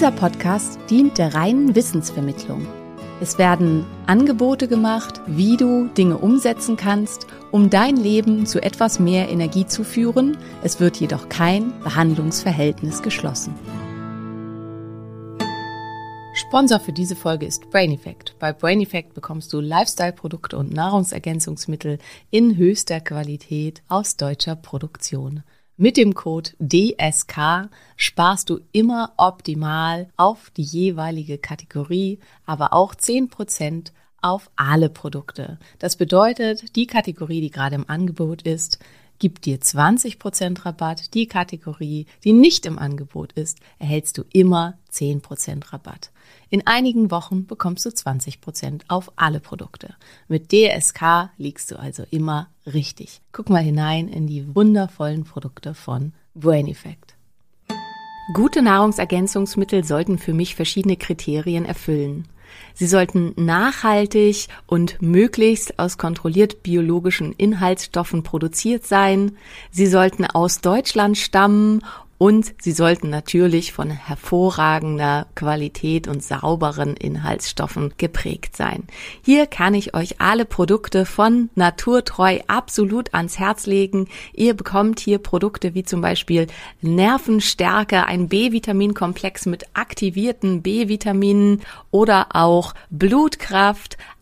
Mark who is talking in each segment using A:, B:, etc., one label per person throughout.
A: Dieser Podcast dient der reinen Wissensvermittlung. Es werden Angebote gemacht, wie du Dinge umsetzen kannst, um dein Leben zu etwas mehr Energie zu führen. Es wird jedoch kein Behandlungsverhältnis geschlossen. Sponsor für diese Folge ist Brain Effect. Bei Brain Effect bekommst du Lifestyle-Produkte und Nahrungsergänzungsmittel in höchster Qualität aus deutscher Produktion. Mit dem Code DSK sparst du immer optimal auf die jeweilige Kategorie, aber auch 10% auf alle Produkte. Das bedeutet, die Kategorie, die gerade im Angebot ist, gibt dir 20% Rabatt. Die Kategorie, die nicht im Angebot ist, erhältst du immer 10% Rabatt. In einigen Wochen bekommst du 20% auf alle Produkte. Mit DSK liegst du also immer richtig. Guck mal hinein in die wundervollen Produkte von Brain Effect. Gute Nahrungsergänzungsmittel sollten für mich verschiedene Kriterien erfüllen. Sie sollten nachhaltig und möglichst aus kontrolliert biologischen Inhaltsstoffen produziert sein. Sie sollten aus Deutschland stammen und sie sollten natürlich von hervorragender Qualität und sauberen Inhaltsstoffen geprägt sein. Hier kann ich euch alle Produkte von Naturtreu absolut ans Herz legen. Ihr bekommt hier Produkte wie zum Beispiel Nervenstärke, ein B-Vitaminkomplex mit aktivierten B-Vitaminen oder auch Blutkraft,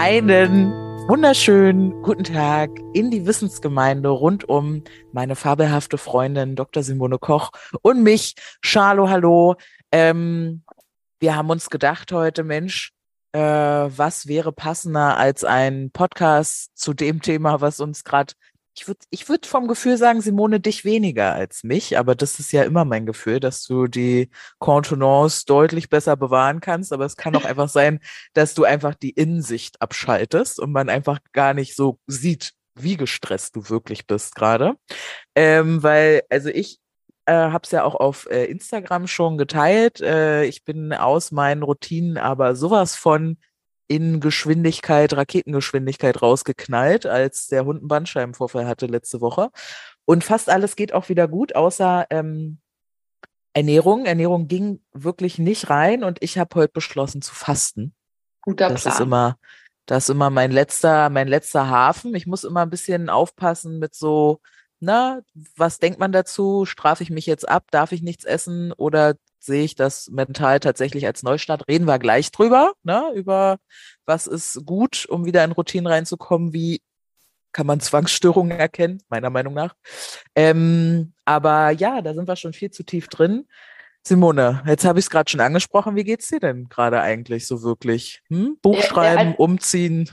B: Einen wunderschönen guten Tag in die Wissensgemeinde rund um meine fabelhafte Freundin Dr. Simone Koch und mich. Charlo, hallo. Ähm, wir haben uns gedacht heute, Mensch, äh, was wäre passender als ein Podcast zu dem Thema, was uns gerade ich würde ich würd vom Gefühl sagen, Simone, dich weniger als mich, aber das ist ja immer mein Gefühl, dass du die Contenance deutlich besser bewahren kannst, aber es kann auch einfach sein, dass du einfach die Innensicht abschaltest und man einfach gar nicht so sieht, wie gestresst du wirklich bist gerade. Ähm, weil, also ich äh, habe es ja auch auf äh, Instagram schon geteilt. Äh, ich bin aus meinen Routinen aber sowas von in Geschwindigkeit, Raketengeschwindigkeit rausgeknallt, als der Hund einen Bandscheibenvorfall hatte letzte Woche. Und fast alles geht auch wieder gut, außer ähm, Ernährung. Ernährung ging wirklich nicht rein und ich habe heute beschlossen zu fasten.
A: Guter
B: das
A: Plan.
B: ist immer, das ist immer mein letzter, mein letzter Hafen. Ich muss immer ein bisschen aufpassen mit so, na, was denkt man dazu? Strafe ich mich jetzt ab? Darf ich nichts essen? Oder sehe ich das mental tatsächlich als Neustart. Reden wir gleich drüber, ne? über was ist gut, um wieder in Routinen reinzukommen, wie kann man Zwangsstörungen erkennen, meiner Meinung nach. Ähm, aber ja, da sind wir schon viel zu tief drin. Simone, jetzt habe ich es gerade schon angesprochen. Wie geht's dir denn gerade eigentlich so wirklich? Hm? Buch schreiben, umziehen?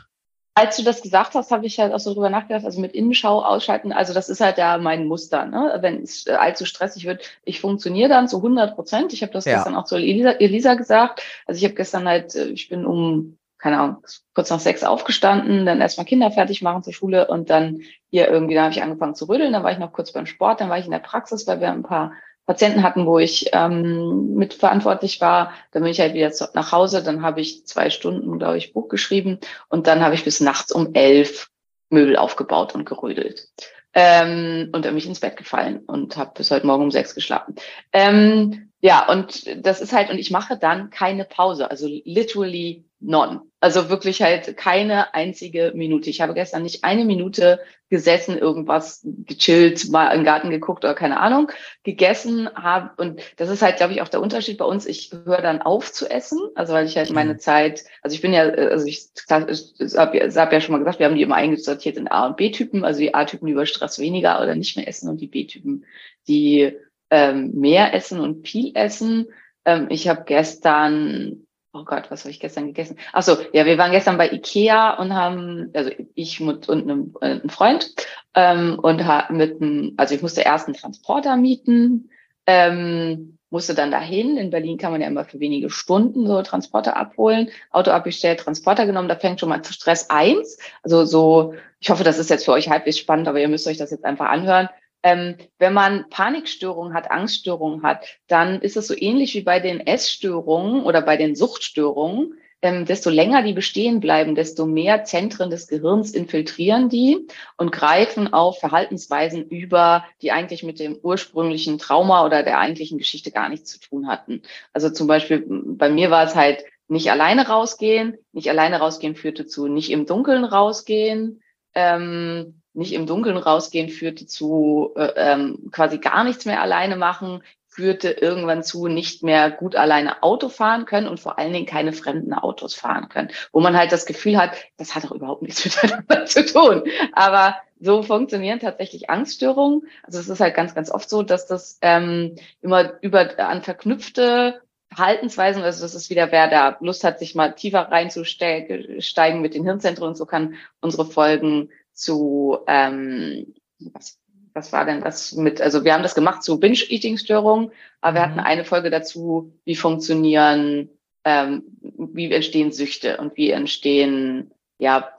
C: Als du das gesagt hast, habe ich halt auch so drüber nachgedacht, also mit Innenschau ausschalten, also das ist halt ja mein Muster, ne? wenn es äh, allzu stressig wird. Ich funktioniere dann zu 100 Prozent. Ich habe das ja. gestern auch zu Elisa, Elisa gesagt. Also ich habe gestern halt, äh, ich bin um, keine Ahnung, kurz nach sechs aufgestanden, dann erstmal Kinder fertig machen zur Schule und dann hier irgendwie, da habe ich angefangen zu rütteln, dann war ich noch kurz beim Sport, dann war ich in der Praxis, weil wir ein paar Patienten hatten, wo ich ähm, mitverantwortlich war. Dann bin ich halt wieder nach Hause. Dann habe ich zwei Stunden, glaube ich, Buch geschrieben und dann habe ich bis nachts um elf Möbel aufgebaut und gerödelt. Ähm, und dann bin ich ins Bett gefallen und habe bis heute Morgen um sechs geschlafen. Ähm, ja, und das ist halt, und ich mache dann keine Pause, also literally none. Also wirklich halt keine einzige Minute. Ich habe gestern nicht eine Minute gesessen, irgendwas gechillt, mal im Garten geguckt oder keine Ahnung, gegessen habe. Und das ist halt, glaube ich, auch der Unterschied bei uns. Ich höre dann auf zu essen, also weil ich halt meine mhm. Zeit, also ich bin ja, also ich, ich habe hab ja schon mal gesagt, wir haben die immer eingesortiert in A und B-Typen, also die A-Typen, die über Stress weniger oder nicht mehr essen und die B-Typen, die ähm, mehr essen und viel essen. Ähm, ich habe gestern, oh Gott, was habe ich gestern gegessen? Ach so, ja, wir waren gestern bei Ikea und haben, also ich mit und äh, einem Freund ähm, und mit einem, also ich musste erst einen Transporter mieten, ähm, musste dann dahin. In Berlin kann man ja immer für wenige Stunden so Transporter abholen. Auto abgestellt, Transporter genommen. Da fängt schon mal Stress eins. Also so, ich hoffe, das ist jetzt für euch halbwegs spannend, aber ihr müsst euch das jetzt einfach anhören. Ähm, wenn man Panikstörungen hat, Angststörungen hat, dann ist es so ähnlich wie bei den Essstörungen oder bei den Suchtstörungen. Ähm, desto länger die bestehen bleiben, desto mehr Zentren des Gehirns infiltrieren die und greifen auf Verhaltensweisen über, die eigentlich mit dem ursprünglichen Trauma oder der eigentlichen Geschichte gar nichts zu tun hatten. Also zum Beispiel bei mir war es halt nicht alleine rausgehen, nicht alleine rausgehen führte zu nicht im Dunkeln rausgehen. Ähm, nicht im Dunkeln rausgehen führte zu äh, ähm, quasi gar nichts mehr alleine machen, führte irgendwann zu nicht mehr gut alleine Auto fahren können und vor allen Dingen keine fremden Autos fahren können, wo man halt das Gefühl hat, das hat doch überhaupt nichts miteinander zu tun. Aber so funktionieren tatsächlich Angststörungen. Also es ist halt ganz, ganz oft so, dass das ähm, immer über an verknüpfte Verhaltensweisen, also das ist wieder, wer da Lust hat, sich mal tiefer reinzusteigen mit den Hirnzentren und so kann unsere Folgen zu, ähm, was, was war denn das mit, also wir haben das gemacht zu Binge-Eating-Störungen, aber mhm. wir hatten eine Folge dazu, wie funktionieren, ähm, wie entstehen Süchte und wie entstehen, ja,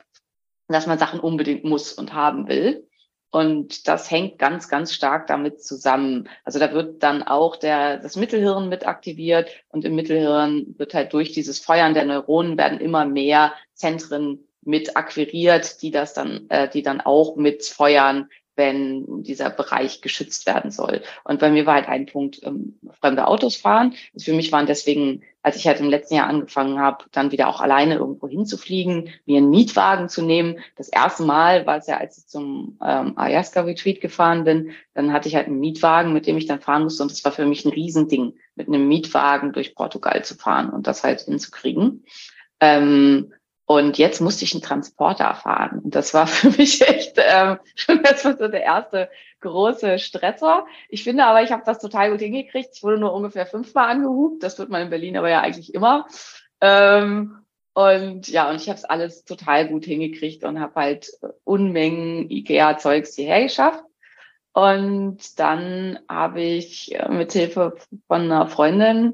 C: dass man Sachen unbedingt muss und haben will. Und das hängt ganz, ganz stark damit zusammen. Also da wird dann auch der, das Mittelhirn mit aktiviert und im Mittelhirn wird halt durch dieses Feuern der Neuronen werden immer mehr Zentren mit akquiriert, die das dann, äh, die dann auch mit feuern, wenn dieser Bereich geschützt werden soll. Und bei mir war halt ein Punkt ähm, fremde Autos fahren. Also für mich waren deswegen, als ich halt im letzten Jahr angefangen habe, dann wieder auch alleine irgendwo hinzufliegen, mir einen Mietwagen zu nehmen. Das erste Mal war es ja, als ich zum ähm, Ayahuasca Retreat gefahren bin, dann hatte ich halt einen Mietwagen, mit dem ich dann fahren musste. Und das war für mich ein Riesending, mit einem Mietwagen durch Portugal zu fahren und das halt hinzukriegen. Ähm, und jetzt musste ich einen Transporter fahren. Und das war für mich echt ähm, schon erstmal so der erste große Stresser. Ich finde aber, ich habe das total gut hingekriegt. Ich wurde nur ungefähr fünfmal angehubt. Das wird man in Berlin aber ja eigentlich immer. Ähm, und ja, und ich habe es alles total gut hingekriegt und habe halt Unmengen Ikea-Zeugs hierher geschafft. Und dann habe ich äh, mit Hilfe von einer Freundin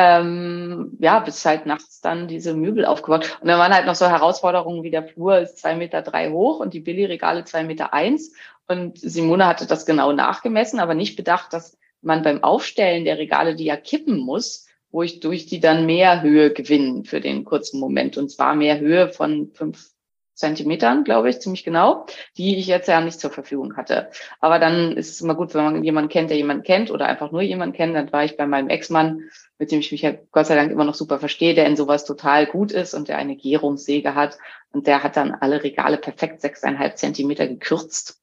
C: ähm, ja, bis halt nachts dann diese Möbel aufgebaut. Und dann waren halt noch so Herausforderungen wie der Flur ist zwei Meter drei hoch und die Billy-Regale zwei Meter eins. Und Simone hatte das genau nachgemessen, aber nicht bedacht, dass man beim Aufstellen der Regale, die ja kippen muss, wo ich durch die dann mehr Höhe gewinnen für den kurzen Moment. Und zwar mehr Höhe von fünf Zentimetern, glaube ich, ziemlich genau, die ich jetzt ja nicht zur Verfügung hatte. Aber dann ist es immer gut, wenn man jemanden kennt, der jemanden kennt oder einfach nur jemanden kennt. Dann war ich bei meinem Ex-Mann, mit dem ich mich ja Gott sei Dank immer noch super verstehe, der in sowas total gut ist und der eine Gärungssäge hat. Und der hat dann alle Regale perfekt sechseinhalb Zentimeter gekürzt.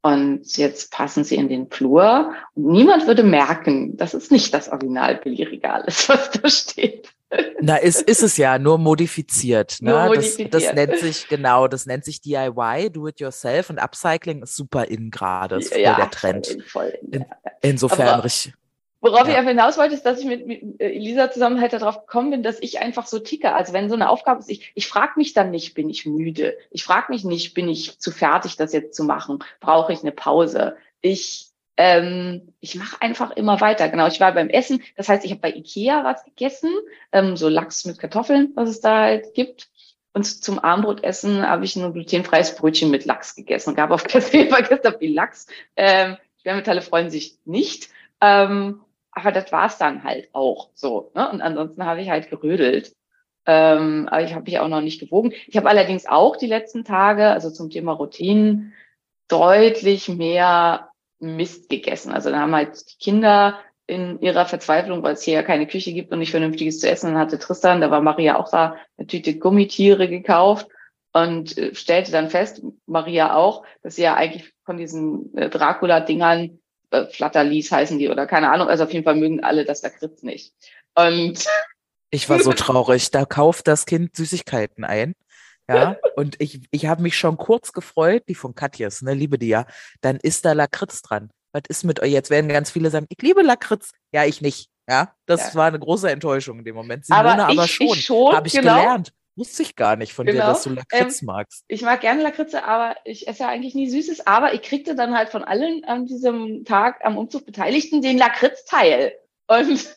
C: Und jetzt passen sie in den Flur. Und niemand würde merken, dass es nicht das Original-Billy-Regal ist, was da steht.
B: Na, ist, ist es ja, nur modifiziert. Ne? Nur modifiziert. Das, das nennt sich, genau, das nennt sich DIY, Do It Yourself und Upcycling ist super in gerade, ist voll ja, der Trend. Voll, in, in, insofern Aber, richtig.
C: Worauf ja. ich einfach hinaus wollte, ist, dass ich mit, mit Elisa zusammen halt darauf gekommen bin, dass ich einfach so ticke. Also wenn so eine Aufgabe ist, ich, ich frage mich dann nicht, bin ich müde? Ich frage mich nicht, bin ich zu fertig, das jetzt zu machen? Brauche ich eine Pause? Ich ähm, ich mache einfach immer weiter. Genau, ich war beim Essen. Das heißt, ich habe bei Ikea was gegessen, ähm, so Lachs mit Kartoffeln, was es da halt gibt. Und zum Abendbrotessen habe ich ein glutenfreies Brötchen mit Lachs gegessen. Gab auf Kassel vergessen, wie Lachs. Ähm, Schwermetalle freuen sich nicht. Ähm, aber das war's dann halt auch so. Ne? Und ansonsten habe ich halt gerödelt. Ähm, aber ich habe mich auch noch nicht gewogen. Ich habe allerdings auch die letzten Tage, also zum Thema Routinen, deutlich mehr Mist gegessen. Also da haben halt die Kinder in ihrer Verzweiflung, weil es hier ja keine Küche gibt und nicht vernünftiges zu essen, dann hatte Tristan, da war Maria auch da, eine Tüte Gummitiere gekauft und äh, stellte dann fest, Maria auch, dass sie ja eigentlich von diesen äh, Dracula-Dingern, äh, Flatterlies heißen die oder keine Ahnung, also auf jeden Fall mögen alle das Lakritz nicht. Und
B: ich war so traurig. Da kauft das Kind Süßigkeiten ein. Ja, und ich, ich habe mich schon kurz gefreut, die von Katjes, ne, liebe die ja. Dann ist da Lakritz dran. Was ist mit euch? Jetzt werden ganz viele sagen, ich liebe Lakritz. Ja, ich nicht. Ja, das ja. war eine große Enttäuschung in dem Moment.
C: Simone aber, aber schon. schon
B: habe ich genau. gelernt. Wusste ich gar nicht von genau. dir, dass du Lakritz ähm, magst.
C: Ich mag gerne Lakritze, aber ich esse ja eigentlich nie Süßes. Aber ich kriegte dann halt von allen an diesem Tag am Umzug Beteiligten den Lakritzteil. Und,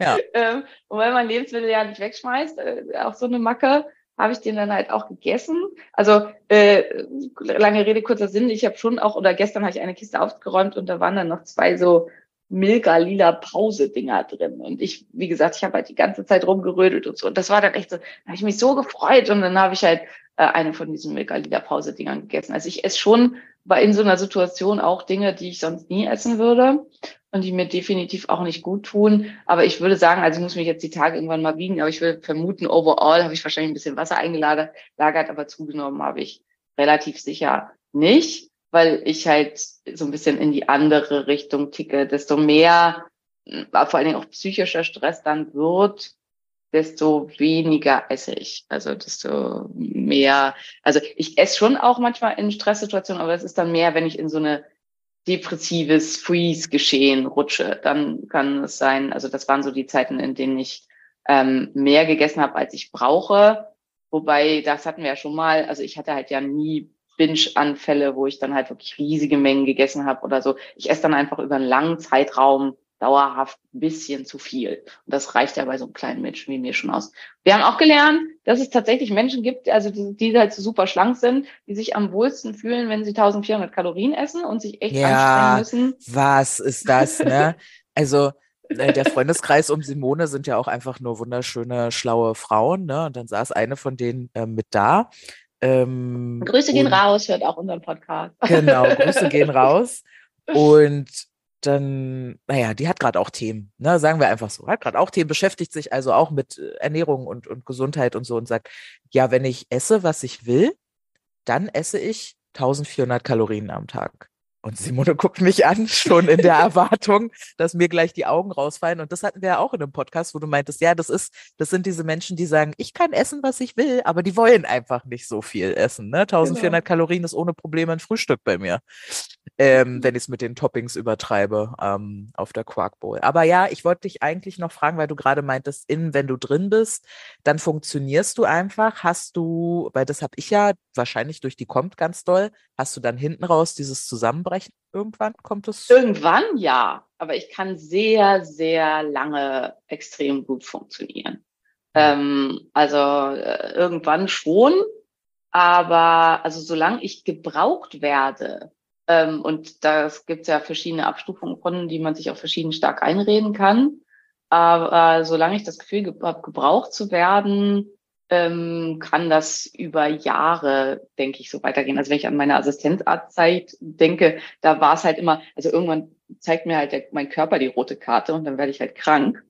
C: ja. ähm, und weil man Lebensmittel ja nicht wegschmeißt, äh, auch so eine Macke, habe ich den dann halt auch gegessen. Also äh, lange Rede, kurzer Sinn, ich habe schon auch, oder gestern habe ich eine Kiste aufgeräumt und da waren dann noch zwei so Milka-lila Pause-Dinger drin. Und ich, wie gesagt, ich habe halt die ganze Zeit rumgerödelt und so. Und das war dann echt so, da habe ich mich so gefreut und dann habe ich halt äh, eine von diesen Milka-lila Pause-Dingern gegessen. Also ich esse schon bei in so einer Situation auch Dinge, die ich sonst nie essen würde und die mir definitiv auch nicht gut tun. Aber ich würde sagen, also ich muss mich jetzt die Tage irgendwann mal wiegen, aber ich würde vermuten, overall habe ich wahrscheinlich ein bisschen Wasser eingelagert, lagert, aber zugenommen habe ich relativ sicher nicht weil ich halt so ein bisschen in die andere Richtung ticke. Desto mehr, äh, vor allen Dingen auch psychischer Stress dann wird, desto weniger esse ich. Also desto mehr, also ich esse schon auch manchmal in Stresssituationen, aber es ist dann mehr, wenn ich in so eine depressives Freeze-Geschehen rutsche. Dann kann es sein, also das waren so die Zeiten, in denen ich ähm, mehr gegessen habe, als ich brauche. Wobei, das hatten wir ja schon mal, also ich hatte halt ja nie Binge-Anfälle, wo ich dann halt wirklich riesige Mengen gegessen habe oder so. Ich esse dann einfach über einen langen Zeitraum dauerhaft ein bisschen zu viel. Und das reicht ja bei so einem kleinen Menschen wie mir schon aus. Wir haben auch gelernt, dass es tatsächlich Menschen gibt, also die, die halt so super schlank sind, die sich am wohlsten fühlen, wenn sie 1400 Kalorien essen und sich echt ja, anstrengen müssen.
B: Was ist das, ne? also äh, der Freundeskreis um Simone sind ja auch einfach nur wunderschöne, schlaue Frauen, ne? Und dann saß eine von denen äh, mit da
C: ähm, Grüße gehen raus, hört auch unseren Podcast.
B: Genau, Grüße gehen raus. Und dann, naja, die hat gerade auch Themen, ne, sagen wir einfach so, hat gerade auch Themen, beschäftigt sich also auch mit äh, Ernährung und, und Gesundheit und so und sagt, ja, wenn ich esse, was ich will, dann esse ich 1400 Kalorien am Tag. Und Simone guckt mich an, schon in der Erwartung, dass mir gleich die Augen rausfallen. Und das hatten wir ja auch in einem Podcast, wo du meintest, ja, das ist, das sind diese Menschen, die sagen, ich kann essen, was ich will, aber die wollen einfach nicht so viel essen. Ne? 1400 genau. Kalorien ist ohne Probleme ein Frühstück bei mir, ähm, mhm. wenn ich es mit den Toppings übertreibe ähm, auf der Quark Bowl. Aber ja, ich wollte dich eigentlich noch fragen, weil du gerade meintest, in, wenn du drin bist, dann funktionierst du einfach. Hast du, weil das habe ich ja wahrscheinlich durch die kommt ganz doll, hast du dann hinten raus dieses Zusammenbrechen abbrechen? Irgendwann kommt es?
C: Irgendwann ja, aber ich kann sehr, sehr lange extrem gut funktionieren. Ähm, also äh, irgendwann schon, aber also solange ich gebraucht werde, ähm, und das gibt es ja verschiedene Abstufungen von, die man sich auch verschieden stark einreden kann, aber äh, solange ich das Gefühl habe, gebraucht zu werden, ähm, kann das über Jahre, denke ich, so weitergehen. Also wenn ich an meine Assistenzarztzeit denke, da war es halt immer, also irgendwann zeigt mir halt der, mein Körper die rote Karte und dann werde ich halt krank.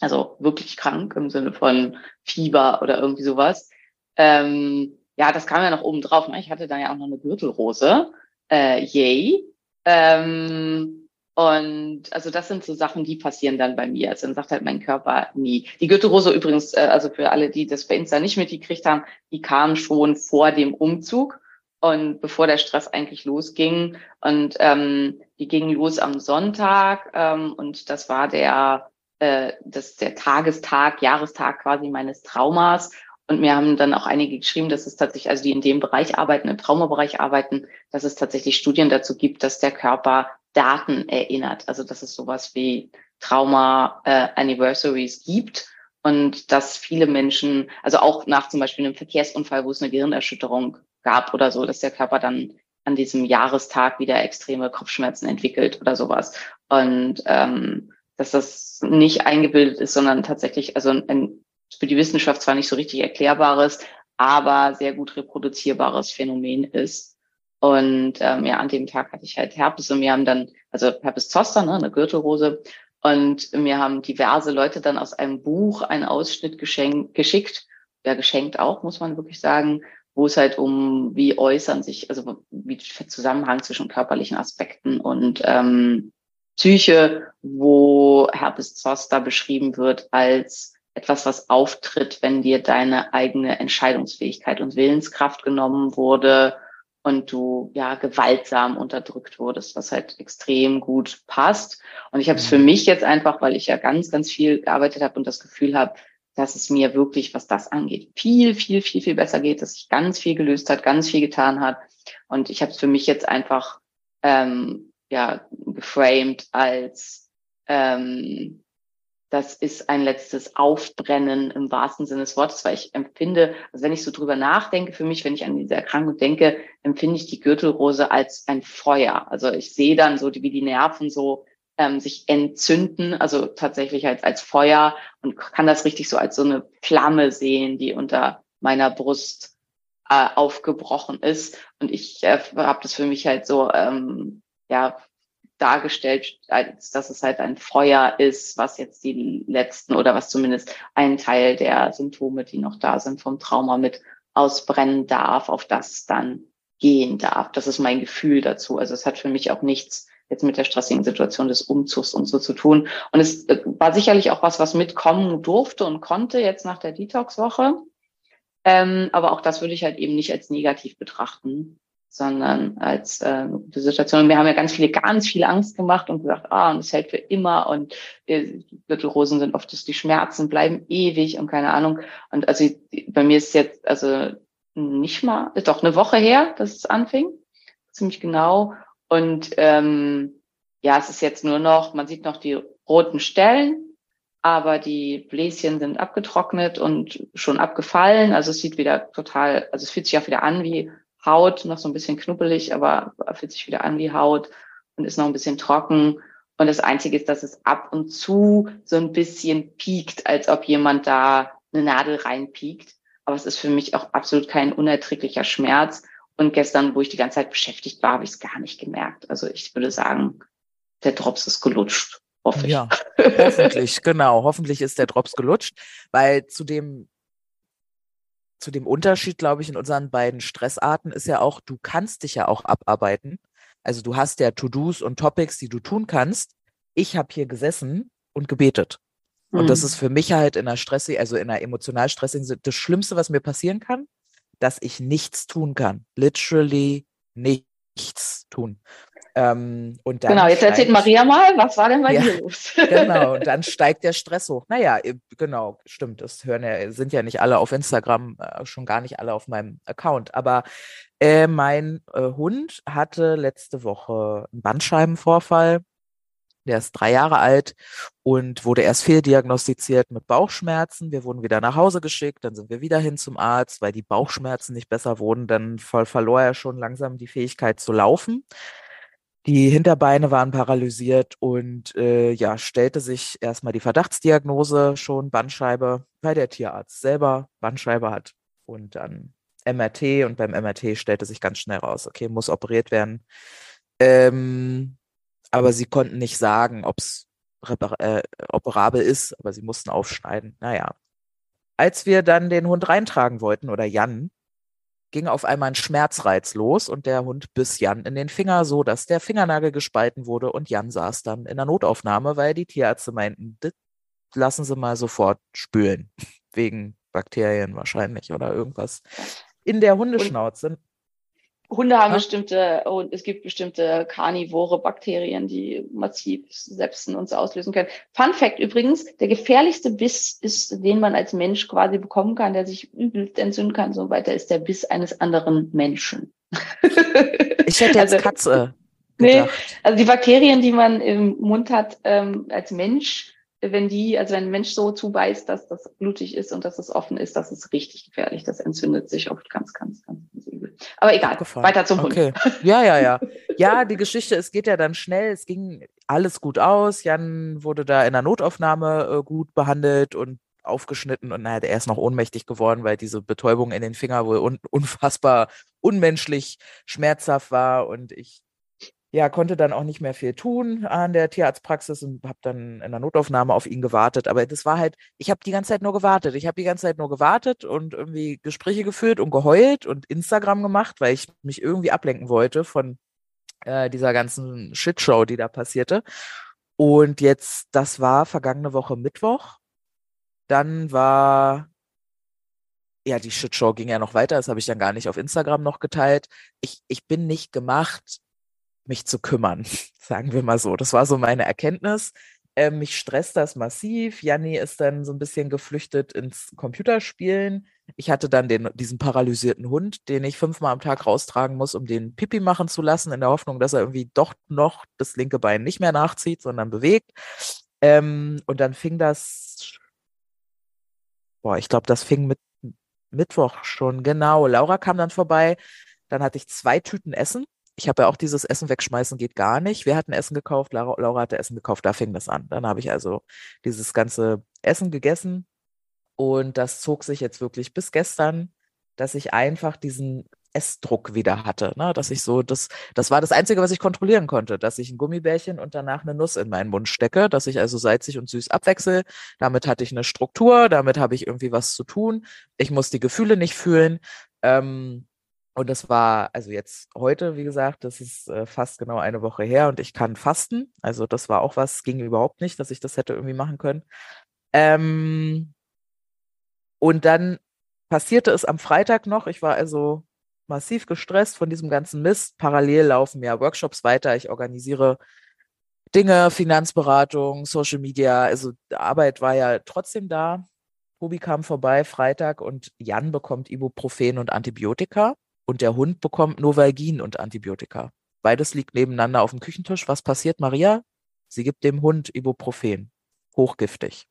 C: Also wirklich krank im Sinne von Fieber oder irgendwie sowas. Ähm, ja, das kam ja noch oben drauf. Ne? Ich hatte da ja auch noch eine Gürtelrose. Äh, yay. Ähm, und also das sind so Sachen, die passieren dann bei mir. Also dann sagt halt mein Körper nie. Die Gürtelrose übrigens, äh, also für alle, die das bei Insta nicht mitgekriegt haben, die kam schon vor dem Umzug und bevor der Stress eigentlich losging. Und ähm, die ging los am Sonntag ähm, und das war der, äh, das der Tagestag, Jahrestag quasi meines Traumas. Und mir haben dann auch einige geschrieben, dass es tatsächlich, also die in dem Bereich arbeiten, im Traumabereich arbeiten, dass es tatsächlich Studien dazu gibt, dass der Körper Daten erinnert. Also dass es sowas wie Trauma-Anniversaries äh, gibt und dass viele Menschen, also auch nach zum Beispiel einem Verkehrsunfall, wo es eine Gehirnerschütterung gab oder so, dass der Körper dann an diesem Jahrestag wieder extreme Kopfschmerzen entwickelt oder sowas. Und ähm, dass das nicht eingebildet ist, sondern tatsächlich, also ein für die Wissenschaft zwar nicht so richtig erklärbares, aber sehr gut reproduzierbares Phänomen ist. Und ähm, ja, an dem Tag hatte ich halt Herpes und wir haben dann, also Herpes zoster, ne, eine Gürtelrose. Und mir haben diverse Leute dann aus einem Buch einen Ausschnitt geschenkt, geschickt, ja geschenkt auch, muss man wirklich sagen, wo es halt um, wie äußern sich, also wie Zusammenhang zwischen körperlichen Aspekten und ähm, Psyche, wo Herpes zoster beschrieben wird als etwas, was auftritt, wenn dir deine eigene Entscheidungsfähigkeit und Willenskraft genommen wurde und du ja gewaltsam unterdrückt wurdest, was halt extrem gut passt. Und ich habe es für mhm. mich jetzt einfach, weil ich ja ganz, ganz viel gearbeitet habe und das Gefühl habe, dass es mir wirklich, was das angeht, viel, viel, viel, viel besser geht, dass sich ganz viel gelöst hat, ganz viel getan hat. Und ich habe es für mich jetzt einfach ähm, ja geframed als ähm, das ist ein letztes Aufbrennen im wahrsten Sinne des Wortes, weil ich empfinde, also wenn ich so drüber nachdenke, für mich, wenn ich an diese Erkrankung denke, empfinde ich die Gürtelrose als ein Feuer. Also ich sehe dann so, wie die Nerven so ähm, sich entzünden, also tatsächlich als, als Feuer und kann das richtig so als so eine Flamme sehen, die unter meiner Brust äh, aufgebrochen ist. Und ich äh, habe das für mich halt so, ähm, ja, dargestellt, als dass es halt ein Feuer ist, was jetzt die letzten oder was zumindest einen Teil der Symptome, die noch da sind vom Trauma mit ausbrennen darf, auf das dann gehen darf. Das ist mein Gefühl dazu. Also es hat für mich auch nichts jetzt mit der stressigen Situation des Umzugs und so zu tun. Und es äh, war sicherlich auch was, was mitkommen durfte und konnte jetzt nach der Detox-Woche. Ähm, aber auch das würde ich halt eben nicht als negativ betrachten sondern als äh, eine gute Situation. Und wir haben ja ganz viele, ganz viel Angst gemacht und gesagt, ah, und es hält für immer und äh, Gürtelrosen sind oft, dass die Schmerzen bleiben ewig und keine Ahnung. Und also bei mir ist jetzt also nicht mal, ist doch eine Woche her, dass es anfing, ziemlich genau. Und ähm, ja, es ist jetzt nur noch, man sieht noch die roten Stellen, aber die Bläschen sind abgetrocknet und schon abgefallen. Also es sieht wieder total, also es fühlt sich auch wieder an wie Haut, noch so ein bisschen knuppelig, aber fühlt sich wieder an wie Haut und ist noch ein bisschen trocken. Und das Einzige ist, dass es ab und zu so ein bisschen piekt, als ob jemand da eine Nadel reinpiekt. Aber es ist für mich auch absolut kein unerträglicher Schmerz. Und gestern, wo ich die ganze Zeit beschäftigt war, habe ich es gar nicht gemerkt. Also ich würde sagen, der Drops ist gelutscht. Hoffe ich.
B: Ja, hoffentlich, genau. Hoffentlich ist der Drops gelutscht, weil zu dem zu dem Unterschied, glaube ich, in unseren beiden Stressarten ist ja auch, du kannst dich ja auch abarbeiten. Also du hast ja To-Dos und Topics, die du tun kannst. Ich habe hier gesessen und gebetet. Und das mhm. ist für mich halt in einer stressig, also in einer emotional stressigen, das Schlimmste, was mir passieren kann, dass ich nichts tun kann. Literally nichts tun.
C: Ähm, und genau, jetzt erzählt Maria mal, was war denn bei ja, dir los?
B: genau, und dann steigt der Stress hoch. Naja, genau, stimmt, das hören ja, sind ja nicht alle auf Instagram, äh, schon gar nicht alle auf meinem Account. Aber äh, mein äh, Hund hatte letzte Woche einen Bandscheibenvorfall. Der ist drei Jahre alt und wurde erst fehldiagnostiziert mit Bauchschmerzen. Wir wurden wieder nach Hause geschickt, dann sind wir wieder hin zum Arzt, weil die Bauchschmerzen nicht besser wurden. Dann verlor er schon langsam die Fähigkeit zu laufen. Die Hinterbeine waren paralysiert und äh, ja, stellte sich erstmal die Verdachtsdiagnose schon Bandscheibe, weil der Tierarzt selber Bandscheibe hat. Und dann MRT und beim MRT stellte sich ganz schnell raus, okay, muss operiert werden. Ähm, aber sie konnten nicht sagen, ob es äh, operabel ist, aber sie mussten aufschneiden. Naja. Als wir dann den Hund reintragen wollten, oder Jan, ging auf einmal ein Schmerzreiz los und der Hund biss Jan in den Finger, so dass der Fingernagel gespalten wurde und Jan saß dann in der Notaufnahme, weil die Tierärzte meinten, das lassen Sie mal sofort spülen. Wegen Bakterien wahrscheinlich oder irgendwas in der Hundeschnauze.
C: Hunde haben ja? bestimmte, und es gibt bestimmte karnivore Bakterien, die massiv Sepsen und so auslösen können. Fun Fact übrigens, der gefährlichste Biss ist, den man als Mensch quasi bekommen kann, der sich übelst entzünden kann, so weiter, ist der Biss eines anderen Menschen.
B: ich hätte jetzt also, Katze.
C: Gedacht. Nee, also die Bakterien, die man im Mund hat, ähm, als Mensch, wenn die, also wenn ein Mensch so zubeißt, dass das blutig ist und dass es offen ist, das ist richtig gefährlich. Das entzündet sich oft ganz, ganz, ganz, ganz übel. Aber egal, weiter zum Hund. Okay.
B: Ja, ja, ja. Ja, die Geschichte, es geht ja dann schnell. Es ging alles gut aus. Jan wurde da in der Notaufnahme äh, gut behandelt und aufgeschnitten und naja, er ist noch ohnmächtig geworden, weil diese Betäubung in den Finger wohl un unfassbar unmenschlich schmerzhaft war und ich ja, konnte dann auch nicht mehr viel tun an der Tierarztpraxis und habe dann in der Notaufnahme auf ihn gewartet. Aber das war halt, ich habe die ganze Zeit nur gewartet. Ich habe die ganze Zeit nur gewartet und irgendwie Gespräche geführt und geheult und Instagram gemacht, weil ich mich irgendwie ablenken wollte von äh, dieser ganzen Shitshow, die da passierte. Und jetzt, das war vergangene Woche Mittwoch. Dann war ja, die Shitshow ging ja noch weiter, das habe ich dann gar nicht auf Instagram noch geteilt. Ich, ich bin nicht gemacht, mich zu kümmern, sagen wir mal so. Das war so meine Erkenntnis. Äh, mich stresst das massiv. Janni ist dann so ein bisschen geflüchtet ins Computerspielen. Ich hatte dann den, diesen paralysierten Hund, den ich fünfmal am Tag raustragen muss, um den Pipi machen zu lassen, in der Hoffnung, dass er irgendwie doch noch das linke Bein nicht mehr nachzieht, sondern bewegt. Ähm, und dann fing das, boah, ich glaube, das fing mit Mittwoch schon, genau. Laura kam dann vorbei. Dann hatte ich zwei Tüten Essen ich habe ja auch dieses Essen wegschmeißen geht gar nicht. Wir hatten Essen gekauft, Laura, Laura hatte Essen gekauft, da fing das an. Dann habe ich also dieses ganze Essen gegessen und das zog sich jetzt wirklich bis gestern, dass ich einfach diesen Essdruck wieder hatte. Ne? Dass ich so, das, das war das Einzige, was ich kontrollieren konnte, dass ich ein Gummibärchen und danach eine Nuss in meinen Mund stecke, dass ich also salzig und süß abwechsel. Damit hatte ich eine Struktur, damit habe ich irgendwie was zu tun. Ich muss die Gefühle nicht fühlen. Ähm, und das war, also jetzt heute, wie gesagt, das ist äh, fast genau eine Woche her und ich kann fasten. Also das war auch was, ging überhaupt nicht, dass ich das hätte irgendwie machen können. Ähm, und dann passierte es am Freitag noch. Ich war also massiv gestresst von diesem ganzen Mist. Parallel laufen ja Workshops weiter. Ich organisiere Dinge, Finanzberatung, Social Media. Also Arbeit war ja trotzdem da. Tobi kam vorbei Freitag und Jan bekommt Ibuprofen und Antibiotika und der Hund bekommt Novalgin und Antibiotika. Beides liegt nebeneinander auf dem Küchentisch. Was passiert, Maria? Sie gibt dem Hund Ibuprofen. Hochgiftig.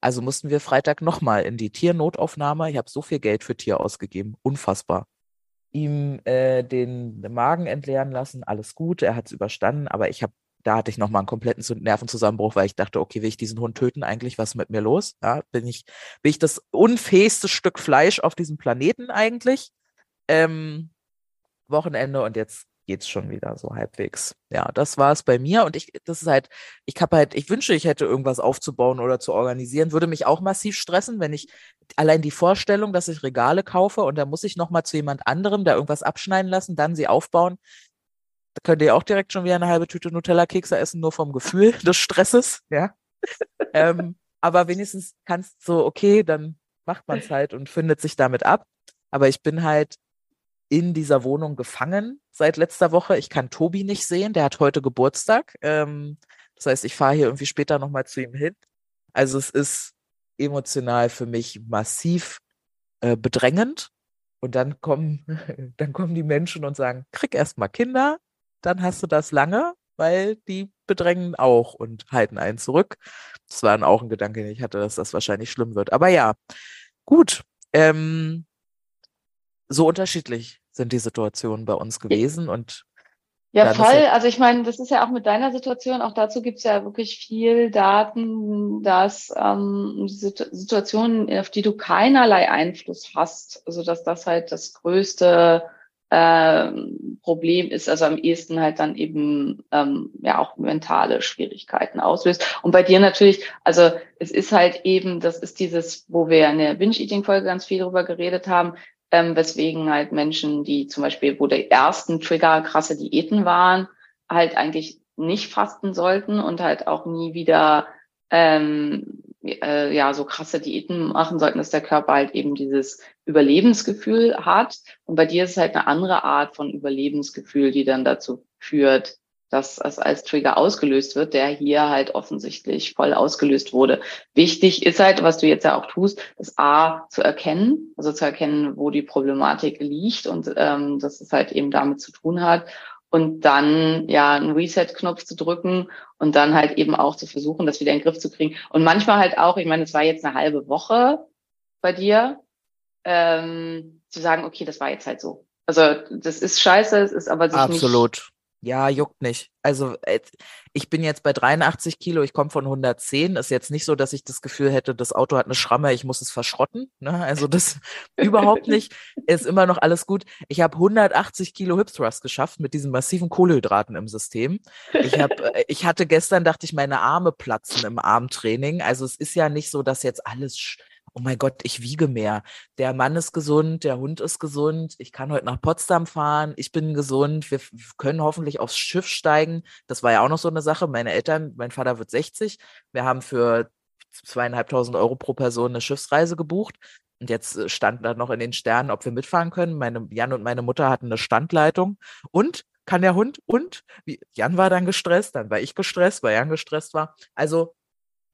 B: Also mussten wir Freitag nochmal in die Tiernotaufnahme. Ich habe so viel Geld für Tier ausgegeben. Unfassbar. Ihm äh, den Magen entleeren lassen. Alles gut. Er hat es überstanden. Aber ich habe da hatte ich nochmal einen kompletten Nervenzusammenbruch, weil ich dachte, okay, will ich diesen Hund töten eigentlich? Was ist mit mir los? Ja, bin ich, bin ich das unfähigste Stück Fleisch auf diesem Planeten eigentlich? Ähm, Wochenende und jetzt geht's schon wieder so halbwegs. Ja, das war es bei mir und ich, das ist halt, ich habe halt, ich wünsche, ich hätte irgendwas aufzubauen oder zu organisieren, würde mich auch massiv stressen, wenn ich allein die Vorstellung, dass ich Regale kaufe und da muss ich nochmal zu jemand anderem da irgendwas abschneiden lassen, dann sie aufbauen. Da könnt ihr auch direkt schon wieder eine halbe Tüte Nutella-Kekse essen, nur vom Gefühl des Stresses, ja. ähm, aber wenigstens kannst du so, okay, dann macht man es halt und findet sich damit ab. Aber ich bin halt in dieser Wohnung gefangen seit letzter Woche. Ich kann Tobi nicht sehen, der hat heute Geburtstag. Ähm, das heißt, ich fahre hier irgendwie später nochmal zu ihm hin. Also es ist emotional für mich massiv äh, bedrängend. Und dann kommen, dann kommen die Menschen und sagen, krieg erst mal Kinder, dann hast du das lange, weil die bedrängen auch und halten einen zurück. Das war dann auch ein Gedanke, den ich hatte, dass das wahrscheinlich schlimm wird. Aber ja, gut. Ähm, so unterschiedlich sind die Situationen bei uns gewesen und
C: ja, voll. Ja also ich meine, das ist ja auch mit deiner Situation, auch dazu gibt es ja wirklich viel Daten, dass ähm, Situationen, auf die du keinerlei Einfluss hast, also dass das halt das größte ähm, Problem ist, also am ehesten halt dann eben ähm, ja auch mentale Schwierigkeiten auslöst. Und bei dir natürlich, also es ist halt eben, das ist dieses, wo wir in der Binge-Eating-Folge ganz viel drüber geredet haben, ähm, weswegen halt Menschen, die zum Beispiel, wo der ersten Trigger krasse Diäten waren, halt eigentlich nicht fasten sollten und halt auch nie wieder ähm, äh, ja so krasse Diäten machen sollten, dass der Körper halt eben dieses Überlebensgefühl hat. Und bei dir ist es halt eine andere Art von Überlebensgefühl, die dann dazu führt, dass es als Trigger ausgelöst wird, der hier halt offensichtlich voll ausgelöst wurde. Wichtig ist halt, was du jetzt ja auch tust, das A zu erkennen, also zu erkennen, wo die Problematik liegt und ähm, dass es halt eben damit zu tun hat. Und dann ja einen Reset-Knopf zu drücken und dann halt eben auch zu versuchen, das wieder in den Griff zu kriegen. Und manchmal halt auch, ich meine, es war jetzt eine halbe Woche bei dir, ähm, zu sagen, okay, das war jetzt halt so. Also das ist scheiße, es ist aber sich
B: Absolut.
C: nicht
B: Ja, juckt nicht. Also äh, ich bin jetzt bei 83 Kilo, ich komme von 110. Ist jetzt nicht so, dass ich das Gefühl hätte, das Auto hat eine Schramme, ich muss es verschrotten. Ne? Also das überhaupt nicht. Ist immer noch alles gut. Ich habe 180 Kilo Hip Thrust geschafft mit diesen massiven Kohlenhydraten im System. Ich, hab, äh, ich hatte gestern, dachte ich, meine Arme platzen im Armtraining. Also es ist ja nicht so, dass jetzt alles oh mein Gott, ich wiege mehr. Der Mann ist gesund, der Hund ist gesund, ich kann heute nach Potsdam fahren, ich bin gesund, wir können hoffentlich aufs Schiff steigen. Das war ja auch noch so eine Sache. Meine Eltern, mein Vater wird 60. Wir haben für zweieinhalbtausend Euro pro Person eine Schiffsreise gebucht. Und jetzt äh, stand da noch in den Sternen, ob wir mitfahren können. Meine, Jan und meine Mutter hatten eine Standleitung. Und kann der Hund? Und Jan war dann gestresst, dann war ich gestresst, weil Jan gestresst war. Also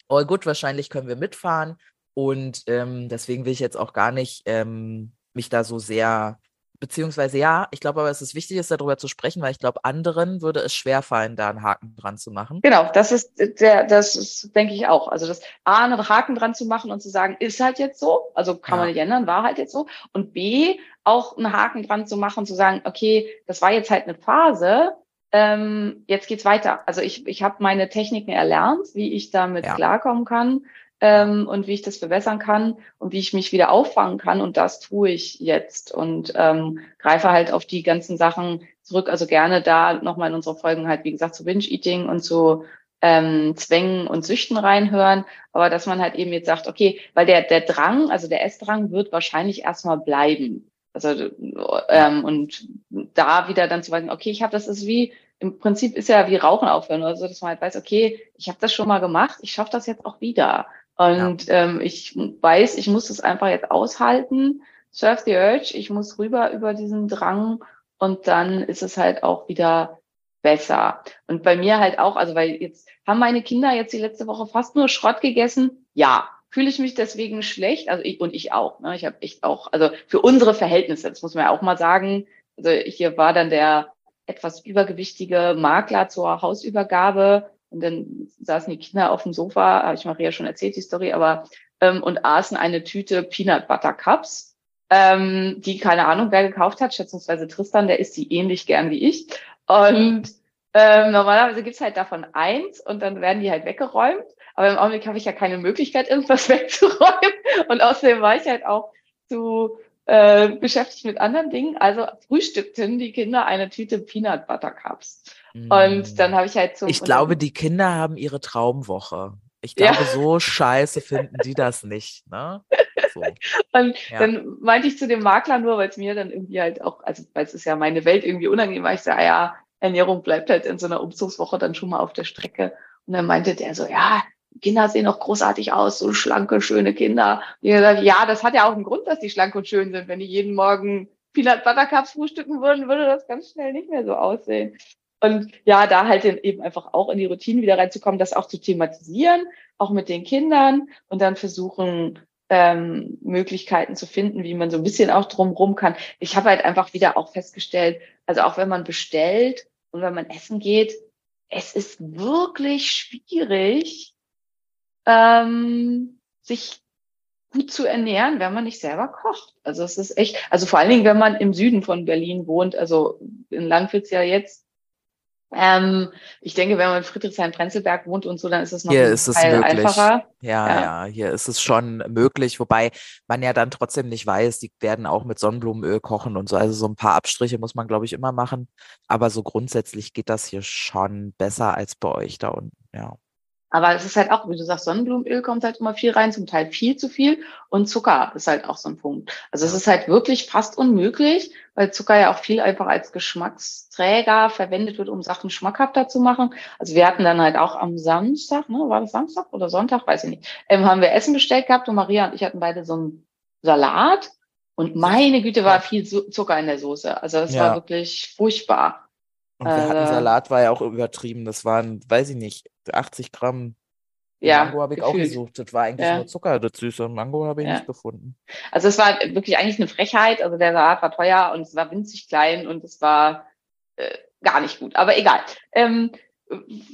B: all gut, wahrscheinlich können wir mitfahren. Und ähm, deswegen will ich jetzt auch gar nicht ähm, mich da so sehr, beziehungsweise ja, ich glaube aber, es ist wichtig, ist darüber zu sprechen, weil ich glaube, anderen würde es schwerfallen, da einen Haken dran zu machen.
C: Genau, das ist äh, der, das ist, denke ich auch. Also das A, einen Haken dran zu machen und zu sagen, ist halt jetzt so, also kann ja. man nicht ändern, war halt jetzt so. Und B, auch einen Haken dran zu machen, zu sagen, okay, das war jetzt halt eine Phase, ähm, jetzt geht's weiter. Also ich, ich habe meine Techniken erlernt, wie ich damit ja. klarkommen kann ähm, und wie ich das verbessern kann und wie ich mich wieder auffangen kann. Und das tue ich jetzt und ähm, greife halt auf die ganzen Sachen zurück. Also gerne da nochmal in unsere Folgen halt, wie gesagt, zu Binge-Eating und zu ähm, Zwängen und Süchten reinhören, aber dass man halt eben jetzt sagt, okay, weil der, der Drang, also der Essdrang wird wahrscheinlich erstmal bleiben. Also ähm, und da wieder dann zu sagen, okay, ich habe das ist wie im Prinzip ist ja wie Rauchen aufhören oder so, dass man halt weiß, okay, ich habe das schon mal gemacht, ich schaffe das jetzt auch wieder. Und ja. ähm, ich weiß, ich muss es einfach jetzt aushalten. Surf the Urge, ich muss rüber über diesen Drang und dann ist es halt auch wieder besser. Und bei mir halt auch, also weil jetzt haben meine Kinder jetzt die letzte Woche fast nur Schrott gegessen. Ja, fühle ich mich deswegen schlecht, also ich und ich auch. Ne? Ich habe echt auch, also für unsere Verhältnisse, das muss man ja auch mal sagen. Also hier war dann der etwas übergewichtige Makler zur Hausübergabe und dann saßen die Kinder auf dem Sofa, habe ich Maria schon erzählt, die Story, aber ähm, und aßen eine Tüte Peanut Butter Cups, ähm, die keine Ahnung, wer gekauft hat, schätzungsweise Tristan, der isst die ähnlich gern wie ich. Und ähm, normalerweise gibt's halt davon eins und dann werden die halt weggeräumt. Aber im Augenblick habe ich ja keine Möglichkeit, irgendwas wegzuräumen. Und außerdem war ich halt auch zu äh, beschäftigt mit anderen Dingen. Also frühstückten die Kinder eine Tüte Peanut Butter Cups. Und dann habe ich halt so.
B: Ich glaube, die Kinder haben ihre Traumwoche. Ich glaube, ja. so scheiße finden die das nicht. Ne? So.
C: Und ja. dann meinte ich zu dem Makler nur, weil es mir dann irgendwie halt auch, also weil es ist ja meine Welt irgendwie unangenehm war, ich sage, ah ja, Ernährung bleibt halt in so einer Umzugswoche dann schon mal auf der Strecke. Und dann meinte der so, ja, Kinder sehen doch großartig aus, so schlanke, schöne Kinder. Und ich gesagt, ja, das hat ja auch einen Grund, dass die schlank und schön sind. Wenn die jeden Morgen Peanut Butter Cups frühstücken würden, würde das ganz schnell nicht mehr so aussehen. Und ja, da halt eben einfach auch in die Routine wieder reinzukommen, das auch zu thematisieren, auch mit den Kindern und dann versuchen, ähm, Möglichkeiten zu finden, wie man so ein bisschen auch drumrum kann. Ich habe halt einfach wieder auch festgestellt, also auch wenn man bestellt und wenn man essen geht, es ist wirklich schwierig, ähm, sich gut zu ernähren, wenn man nicht selber kocht. Also es ist echt, also vor allen Dingen, wenn man im Süden von Berlin wohnt, also in Langwitz ja jetzt ähm, ich denke, wenn man in Friedrichshain-Prenzlberg wohnt und so, dann ist es noch
B: hier ist es möglich. einfacher. Ja, ja, ja, hier ist es schon möglich, wobei man ja dann trotzdem nicht weiß, die werden auch mit Sonnenblumenöl kochen und so. Also so ein paar Abstriche muss man, glaube ich, immer machen. Aber so grundsätzlich geht das hier schon besser als bei euch da unten, ja.
C: Aber es ist halt auch, wie du sagst, Sonnenblumenöl kommt halt immer viel rein, zum Teil viel zu viel. Und Zucker ist halt auch so ein Punkt. Also es ist halt wirklich fast unmöglich, weil Zucker ja auch viel einfach als Geschmacksträger verwendet wird, um Sachen schmackhafter zu machen. Also wir hatten dann halt auch am Samstag, ne, war das Samstag oder Sonntag, weiß ich nicht, ähm, haben wir Essen bestellt gehabt und Maria und ich hatten beide so einen Salat. Und meine Güte, war viel Zucker in der Soße. Also es ja. war wirklich furchtbar.
B: Und wir hatten äh. Salat, war ja auch übertrieben. Das waren, weiß ich nicht, 80 Gramm. Ja, Mango habe ich gefühlt. auch gesucht. Das war eigentlich ja. nur Zucker, das Süße. Mango habe ich ja. nicht gefunden.
C: Also es war wirklich eigentlich eine Frechheit. Also der Salat war teuer und es war winzig klein und es war äh, gar nicht gut. Aber egal. Ähm,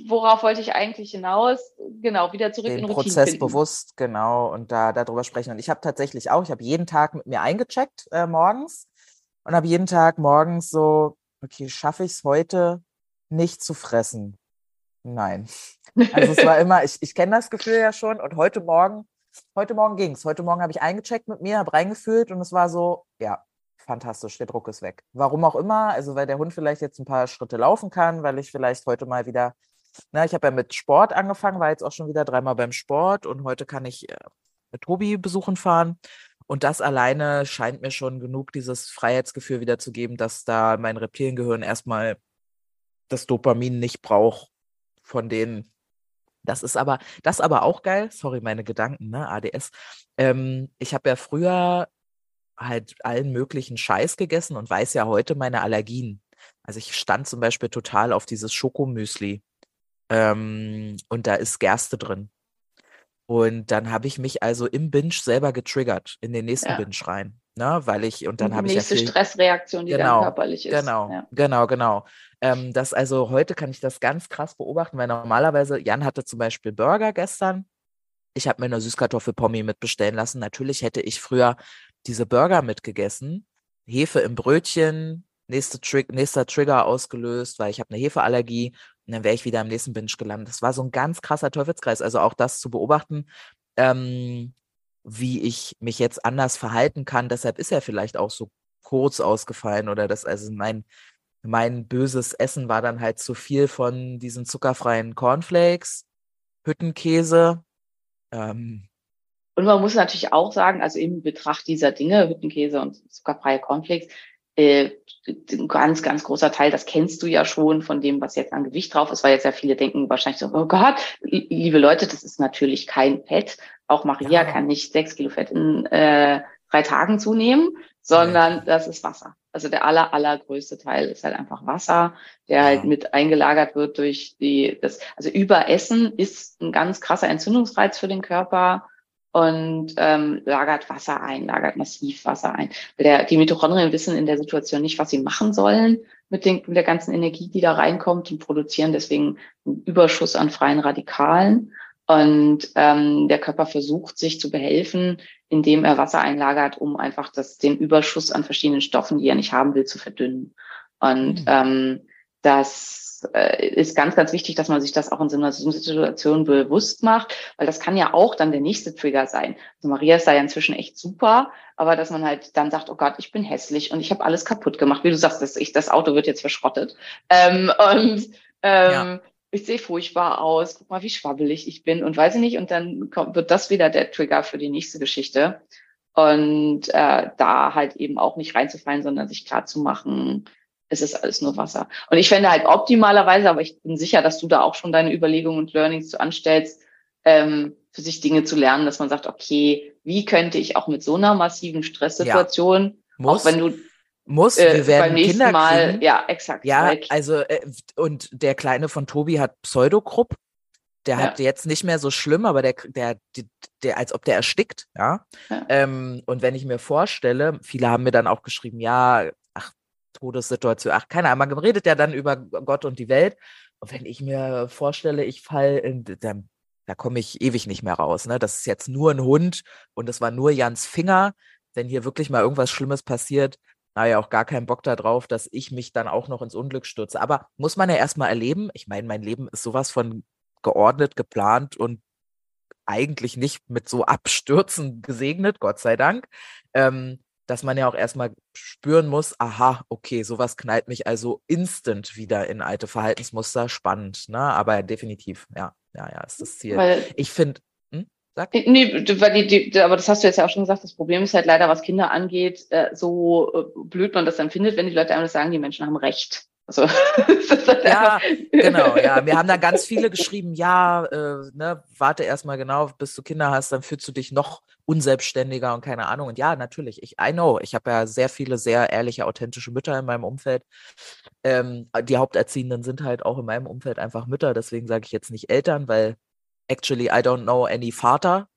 C: worauf wollte ich eigentlich hinaus? Genau, wieder zurück
B: Den in Routine Prozess finden. bewusst, genau, und da darüber sprechen. Und ich habe tatsächlich auch, ich habe jeden Tag mit mir eingecheckt äh, morgens und habe jeden Tag morgens so okay, schaffe ich es heute, nicht zu fressen. Nein. Also es war immer, ich, ich kenne das Gefühl ja schon und heute Morgen, heute Morgen ging es. Heute Morgen habe ich eingecheckt mit mir, habe reingefühlt und es war so, ja, fantastisch, der Druck ist weg. Warum auch immer, also weil der Hund vielleicht jetzt ein paar Schritte laufen kann, weil ich vielleicht heute mal wieder, na, ich habe ja mit Sport angefangen, war jetzt auch schon wieder dreimal beim Sport und heute kann ich äh, mit Tobi besuchen fahren. Und das alleine scheint mir schon genug, dieses Freiheitsgefühl wiederzugeben, dass da mein Reptiliengehirn erstmal das Dopamin nicht braucht von denen. Das ist aber, das aber auch geil. Sorry, meine Gedanken, ne? ADS. Ähm, ich habe ja früher halt allen möglichen Scheiß gegessen und weiß ja heute meine Allergien. Also ich stand zum Beispiel total auf dieses Schokomüsli. Ähm, und da ist Gerste drin. Und dann habe ich mich also im Binge selber getriggert, in den nächsten ja. Binge rein. Ne? Weil ich, und dann habe ich.
C: Die nächste
B: ja
C: Stressreaktion, die
B: genau,
C: dann körperlich ist.
B: Genau, ja. genau, genau. Ähm, das also heute kann ich das ganz krass beobachten, weil normalerweise, Jan hatte zum Beispiel Burger gestern. Ich habe mir eine Süßkartoffelpommi mitbestellen lassen. Natürlich hätte ich früher diese Burger mitgegessen, Hefe im Brötchen, nächste Tri nächster Trigger ausgelöst, weil ich habe eine Hefeallergie und dann wäre ich wieder im nächsten Binge gelandet. Das war so ein ganz krasser Teufelskreis. Also auch das zu beobachten, ähm, wie ich mich jetzt anders verhalten kann. Deshalb ist er vielleicht auch so kurz ausgefallen oder das, also mein, mein böses Essen war dann halt zu viel von diesen zuckerfreien Cornflakes, Hüttenkäse. Ähm,
C: und man muss natürlich auch sagen, also im Betracht dieser Dinge, Hüttenkäse und zuckerfreie Cornflakes, äh, ein ganz, ganz großer Teil, das kennst du ja schon von dem, was jetzt an Gewicht drauf ist, weil jetzt ja viele denken wahrscheinlich so, oh Gott, liebe Leute, das ist natürlich kein Fett. Auch Maria ja. kann nicht sechs Kilo Fett in äh, drei Tagen zunehmen, sondern ja. das ist Wasser. Also der aller, allergrößte Teil ist halt einfach Wasser, der ja. halt mit eingelagert wird durch die, das, also Überessen ist ein ganz krasser Entzündungsreiz für den Körper und ähm, lagert Wasser ein, lagert massiv Wasser ein. Der, die Mitochondrien wissen in der Situation nicht, was sie machen sollen mit, den, mit der ganzen Energie, die da reinkommt und produzieren deswegen einen Überschuss an freien Radikalen. Und ähm, der Körper versucht, sich zu behelfen, indem er Wasser einlagert, um einfach das, den Überschuss an verschiedenen Stoffen, die er nicht haben will, zu verdünnen. Und mhm. ähm, das äh, ist ganz, ganz wichtig, dass man sich das auch in so einer Situation bewusst macht, weil das kann ja auch dann der nächste Trigger sein. Also Maria ist da ja inzwischen echt super, aber dass man halt dann sagt, oh Gott, ich bin hässlich und ich habe alles kaputt gemacht. Wie du sagst, das, ich, das Auto wird jetzt verschrottet. Ähm, und ähm, ja. ich sehe furchtbar aus, guck mal, wie schwabbelig ich bin und weiß ich nicht. Und dann kommt, wird das wieder der Trigger für die nächste Geschichte. Und äh, da halt eben auch nicht reinzufallen, sondern sich klar zu machen, es ist alles nur Wasser. Und ich fände halt optimalerweise, aber ich bin sicher, dass du da auch schon deine Überlegungen und Learnings zu anstellst, ähm, für sich Dinge zu lernen, dass man sagt, okay, wie könnte ich auch mit so einer massiven Stresssituation, ja,
B: muss,
C: auch wenn du
B: muss, äh, wir werden
C: beim nächsten
B: Kinder
C: Mal,
B: kriegen.
C: ja, exakt.
B: Ja, also äh, und der kleine von Tobi hat Pseudokrupp. Der ja. hat jetzt nicht mehr so schlimm, aber der, der, der, der als ob der erstickt, ja. ja. Ähm, und wenn ich mir vorstelle, viele haben mir dann auch geschrieben, ja, Todessituation. Ach, keine Ahnung, man redet ja dann über Gott und die Welt. Und wenn ich mir vorstelle, ich fall dann, da komme ich ewig nicht mehr raus. Ne? Das ist jetzt nur ein Hund und das war nur Jans Finger. Wenn hier wirklich mal irgendwas Schlimmes passiert, naja, auch gar keinen Bock darauf, dass ich mich dann auch noch ins Unglück stürze. Aber muss man ja erstmal erleben. Ich meine, mein Leben ist sowas von geordnet, geplant und eigentlich nicht mit so Abstürzen gesegnet, Gott sei Dank. Ähm, dass man ja auch erstmal spüren muss, aha, okay, sowas knallt mich also instant wieder in alte Verhaltensmuster. Spannend, ne? Aber definitiv, ja, ja, ja, ist das Ziel. Weil, ich finde, hm?
C: Sag. Nee, weil die, die, aber das hast du jetzt ja auch schon gesagt, das Problem ist halt leider, was Kinder angeht, äh, so äh, blöd man das empfindet, wenn die Leute einem das sagen, die Menschen haben Recht. Also,
B: ja, genau, ja. Wir haben da ganz viele geschrieben, ja, äh, ne, warte erstmal genau, bis du Kinder hast, dann fühlst du dich noch unselbstständiger und keine Ahnung. Und ja, natürlich, ich, I know, ich habe ja sehr viele sehr ehrliche, authentische Mütter in meinem Umfeld. Ähm, die Haupterziehenden sind halt auch in meinem Umfeld einfach Mütter, deswegen sage ich jetzt nicht Eltern, weil actually I don't know any Vater,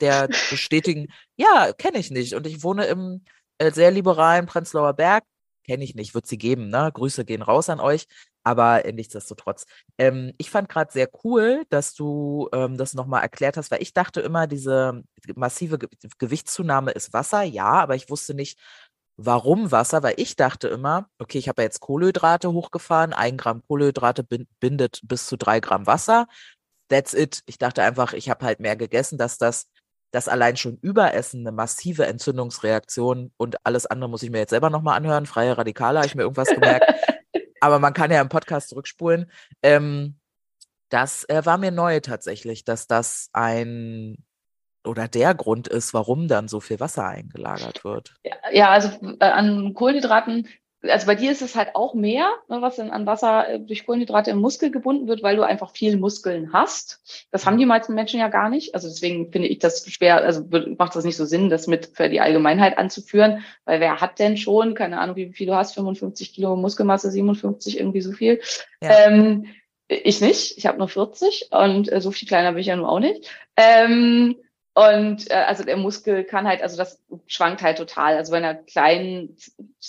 B: der bestätigen, ja, kenne ich nicht. Und ich wohne im äh, sehr liberalen Prenzlauer Berg, kenne ich nicht, wird sie geben, ne? Grüße gehen raus an euch, aber nichtsdestotrotz. Ähm, ich fand gerade sehr cool, dass du ähm, das nochmal erklärt hast, weil ich dachte immer, diese massive Ge Gewichtszunahme ist Wasser, ja, aber ich wusste nicht, Warum Wasser? Weil ich dachte immer, okay, ich habe ja jetzt Kohlenhydrate hochgefahren, ein Gramm Kohlenhydrate bindet bis zu drei Gramm Wasser. That's it. Ich dachte einfach, ich habe halt mehr gegessen, dass das, das allein schon Überessen eine massive Entzündungsreaktion und alles andere muss ich mir jetzt selber nochmal anhören. Freie Radikale, habe ich mir irgendwas gemerkt. Aber man kann ja im Podcast zurückspulen. Ähm, das äh, war mir neu tatsächlich, dass das ein oder der Grund ist, warum dann so viel Wasser eingelagert wird.
C: Ja, ja also äh, an Kohlenhydraten, also bei dir ist es halt auch mehr, ne, was dann an Wasser äh, durch Kohlenhydrate im Muskel gebunden wird, weil du einfach viel Muskeln hast. Das haben die meisten Menschen ja gar nicht. Also deswegen finde ich das schwer, also macht das nicht so Sinn, das mit für die Allgemeinheit anzuführen, weil wer hat denn schon, keine Ahnung, wie viel du hast, 55 Kilo Muskelmasse, 57, irgendwie so viel. Ja. Ähm, ich nicht, ich habe nur 40 und äh, so viel kleiner bin ich ja nun auch nicht. Ähm, und äh, also der Muskel kann halt, also das schwankt halt total. Also bei einer kleinen,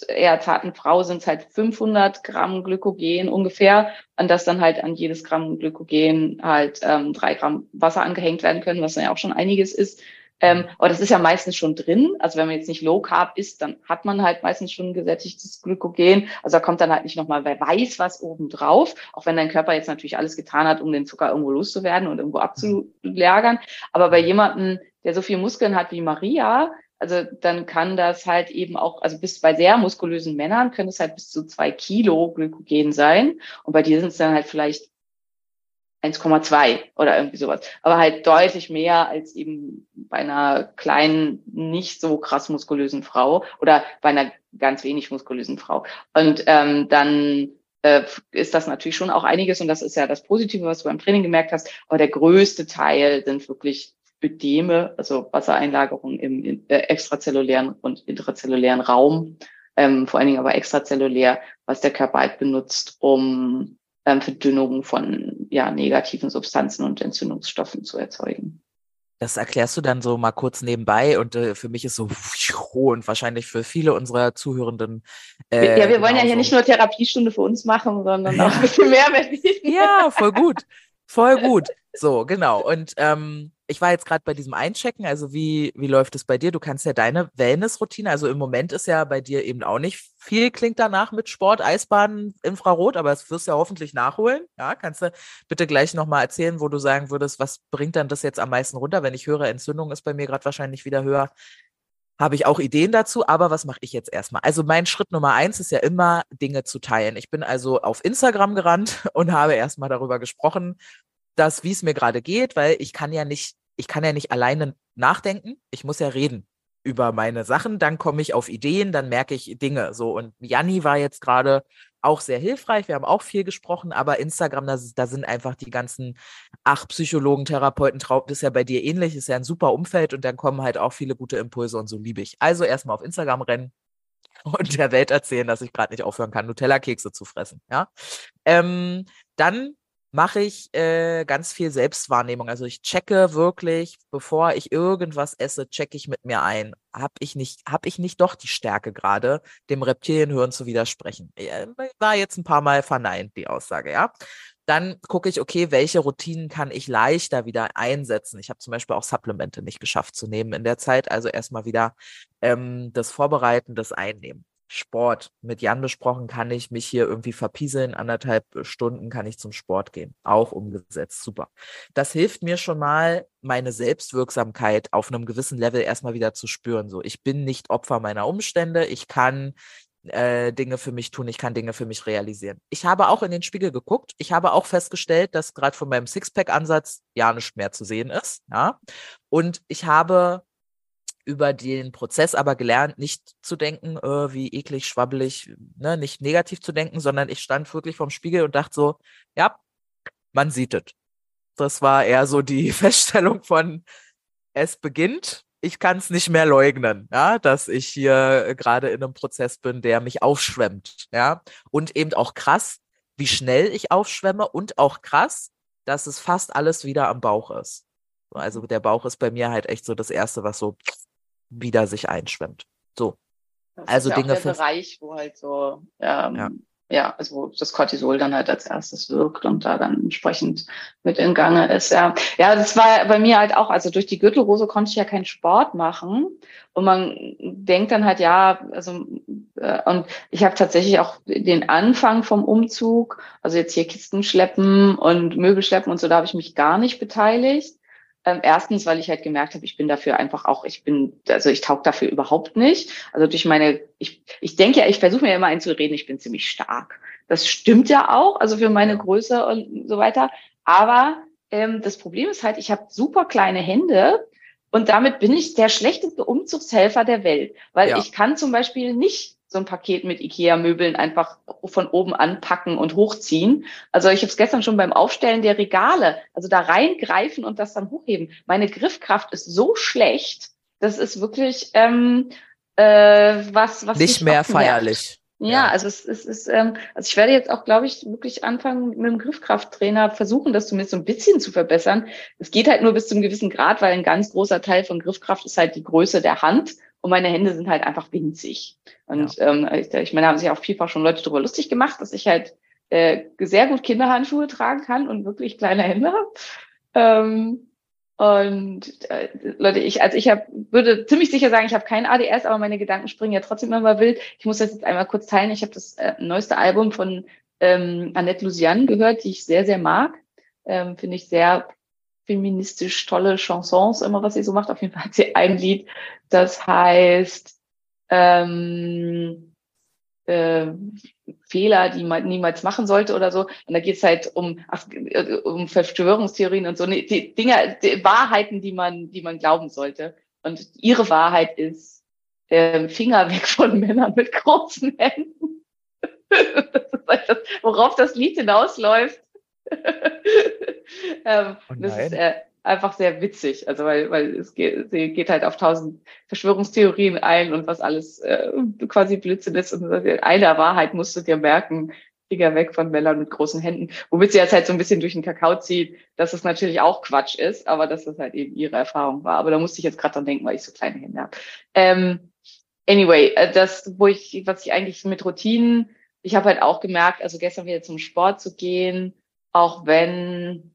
C: eher zarten Frau sind es halt 500 Gramm Glykogen ungefähr und das dann halt an jedes Gramm Glykogen halt ähm, drei Gramm Wasser angehängt werden können, was dann ja auch schon einiges ist. Ähm, aber das ist ja meistens schon drin. Also wenn man jetzt nicht Low Carb isst, dann hat man halt meistens schon gesättigtes Glykogen. Also da kommt dann halt nicht nochmal, wer weiß was obendrauf. Auch wenn dein Körper jetzt natürlich alles getan hat, um den Zucker irgendwo loszuwerden und irgendwo abzulagern. Aber bei jemandem, der so viel Muskeln hat wie Maria, also dann kann das halt eben auch, also bis bei sehr muskulösen Männern können es halt bis zu zwei Kilo Glykogen sein. Und bei dir sind es dann halt vielleicht 1,2 oder irgendwie sowas. Aber halt deutlich mehr als eben bei einer kleinen, nicht so krass muskulösen Frau oder bei einer ganz wenig muskulösen Frau. Und ähm, dann äh, ist das natürlich schon auch einiges und das ist ja das Positive, was du beim Training gemerkt hast. Aber der größte Teil sind wirklich Ödeme, also Wassereinlagerungen im, im äh, extrazellulären und intrazellulären Raum, ähm, vor allen Dingen aber extrazellulär, was der Körper halt benutzt, um ähm, Verdünnung von ja, negativen Substanzen und Entzündungsstoffen zu erzeugen.
B: Das erklärst du dann so mal kurz nebenbei und äh, für mich ist so und wahrscheinlich für viele unserer Zuhörenden.
C: Äh, ja, wir wollen ja hier nicht nur Therapiestunde für uns machen, sondern auch ein bisschen mehr
B: verdienen. Ja, voll gut. Voll gut. So, genau. Und ähm, ich war jetzt gerade bei diesem Einchecken, also wie, wie läuft es bei dir? Du kannst ja deine Wellness-Routine, also im Moment ist ja bei dir eben auch nicht viel, klingt danach mit Sport, Eisbahn, Infrarot, aber das wirst du ja hoffentlich nachholen. Ja, kannst du bitte gleich nochmal erzählen, wo du sagen würdest, was bringt dann das jetzt am meisten runter? Wenn ich höre, Entzündung ist bei mir gerade wahrscheinlich wieder höher, habe ich auch Ideen dazu, aber was mache ich jetzt erstmal? Also mein Schritt Nummer eins ist ja immer, Dinge zu teilen. Ich bin also auf Instagram gerannt und habe erstmal darüber gesprochen, dass, wie es mir gerade geht, weil ich kann ja nicht, ich kann ja nicht alleine nachdenken, ich muss ja reden über meine Sachen, dann komme ich auf Ideen, dann merke ich Dinge. So, und Janni war jetzt gerade auch sehr hilfreich. Wir haben auch viel gesprochen, aber Instagram, da, da sind einfach die ganzen ach, Psychologen, Therapeuten, Traub, ist ja bei dir ähnlich, ist ja ein super Umfeld und dann kommen halt auch viele gute Impulse und so liebe ich. Also erstmal auf Instagram rennen und der Welt erzählen, dass ich gerade nicht aufhören kann, Nutella-Kekse zu fressen. Ja. Ähm, dann mache ich äh, ganz viel Selbstwahrnehmung. Also ich checke wirklich, bevor ich irgendwas esse, checke ich mit mir ein. Hab ich nicht, hab ich nicht doch die Stärke gerade, dem Reptilienhirn zu widersprechen? Äh, war jetzt ein paar Mal verneint, die Aussage, ja. Dann gucke ich, okay, welche Routinen kann ich leichter wieder einsetzen? Ich habe zum Beispiel auch Supplemente nicht geschafft zu nehmen in der Zeit. Also erstmal wieder ähm, das Vorbereiten, das Einnehmen. Sport. Mit Jan besprochen, kann ich mich hier irgendwie verpieseln, anderthalb Stunden kann ich zum Sport gehen. Auch umgesetzt. Super. Das hilft mir schon mal, meine Selbstwirksamkeit auf einem gewissen Level erstmal wieder zu spüren. So, ich bin nicht Opfer meiner Umstände. Ich kann äh, Dinge für mich tun, ich kann Dinge für mich realisieren. Ich habe auch in den Spiegel geguckt. Ich habe auch festgestellt, dass gerade von meinem Sixpack-Ansatz ja nicht mehr zu sehen ist. Ja. Und ich habe über den Prozess aber gelernt, nicht zu denken, äh, wie eklig, schwabbelig, ne, nicht negativ zu denken, sondern ich stand wirklich vorm Spiegel und dachte so, ja, man sieht es. Das war eher so die Feststellung von, es beginnt, ich kann es nicht mehr leugnen, ja, dass ich hier gerade in einem Prozess bin, der mich aufschwemmt, ja, und eben auch krass, wie schnell ich aufschwemme und auch krass, dass es fast alles wieder am Bauch ist. Also der Bauch ist bei mir halt echt so das erste, was so wieder sich einschwemmt. So.
C: Das also ist ja Dinge auch der Bereich, wo halt so ähm, ja. ja, also wo das Cortisol dann halt als erstes wirkt und da dann entsprechend mit in Gange ist. Ja, ja, das war bei mir halt auch, also durch die Gürtelrose konnte ich ja keinen Sport machen und man denkt dann halt, ja, also äh, und ich habe tatsächlich auch den Anfang vom Umzug, also jetzt hier Kisten schleppen und Möbel schleppen und so, da habe ich mich gar nicht beteiligt. Ähm, erstens, weil ich halt gemerkt habe, ich bin dafür einfach auch, ich bin, also ich taug dafür überhaupt nicht. Also durch meine, ich, ich denke ja, ich versuche mir immer einzureden, ich bin ziemlich stark. Das stimmt ja auch, also für meine Größe und so weiter. Aber ähm, das Problem ist halt, ich habe super kleine Hände und damit bin ich der schlechteste Umzugshelfer der Welt, weil ja. ich kann zum Beispiel nicht so ein Paket mit IKEA-Möbeln einfach von oben anpacken und hochziehen. Also ich habe es gestern schon beim Aufstellen der Regale, also da reingreifen und das dann hochheben. Meine Griffkraft ist so schlecht, das ist wirklich ähm, äh, was, was
B: nicht mehr feierlich.
C: Ja, ja, also es, es ist, ähm, also ich werde jetzt auch, glaube ich, wirklich anfangen mit dem Griffkrafttrainer versuchen, das zumindest so ein bisschen zu verbessern. Es geht halt nur bis zum gewissen Grad, weil ein ganz großer Teil von Griffkraft ist halt die Größe der Hand und meine Hände sind halt einfach winzig. Und ja. ähm, ich, ich meine, da haben sich auch vielfach schon Leute darüber lustig gemacht, dass ich halt äh, sehr gut Kinderhandschuhe tragen kann und wirklich kleine Hände habe. Ähm, und äh, Leute, ich, also ich hab, würde ziemlich sicher sagen, ich habe kein ADS, aber meine Gedanken springen ja trotzdem immer wild. Ich muss das jetzt einmal kurz teilen. Ich habe das äh, neueste Album von ähm, Annette Lusian gehört, die ich sehr, sehr mag. Ähm, Finde ich sehr feministisch tolle Chansons, immer was sie so macht. Auf jeden Fall hat sie ein Lied, das heißt ähm, äh, Fehler, die man niemals machen sollte oder so. Und da geht es halt um, ach, um Verschwörungstheorien und so, die Dinge, die Wahrheiten, die man, die man glauben sollte. Und ihre Wahrheit ist äh, Finger weg von Männern mit großen Händen. das ist halt das, worauf das Lied hinausläuft. ähm, oh das ist äh, einfach sehr witzig, also weil, weil es geht, sie geht halt auf tausend Verschwörungstheorien ein und was alles äh, quasi Blödsinn ist. Und eine Wahrheit musst du dir merken, Finger weg von Männern mit großen Händen, womit sie jetzt halt so ein bisschen durch den Kakao zieht, dass es natürlich auch Quatsch ist, aber dass das halt eben ihre Erfahrung war. Aber da musste ich jetzt gerade dran denken, weil ich so kleine Hände habe. Ähm, anyway, äh, das, wo ich, was ich eigentlich mit Routinen, ich habe halt auch gemerkt, also gestern wieder zum Sport zu gehen, auch wenn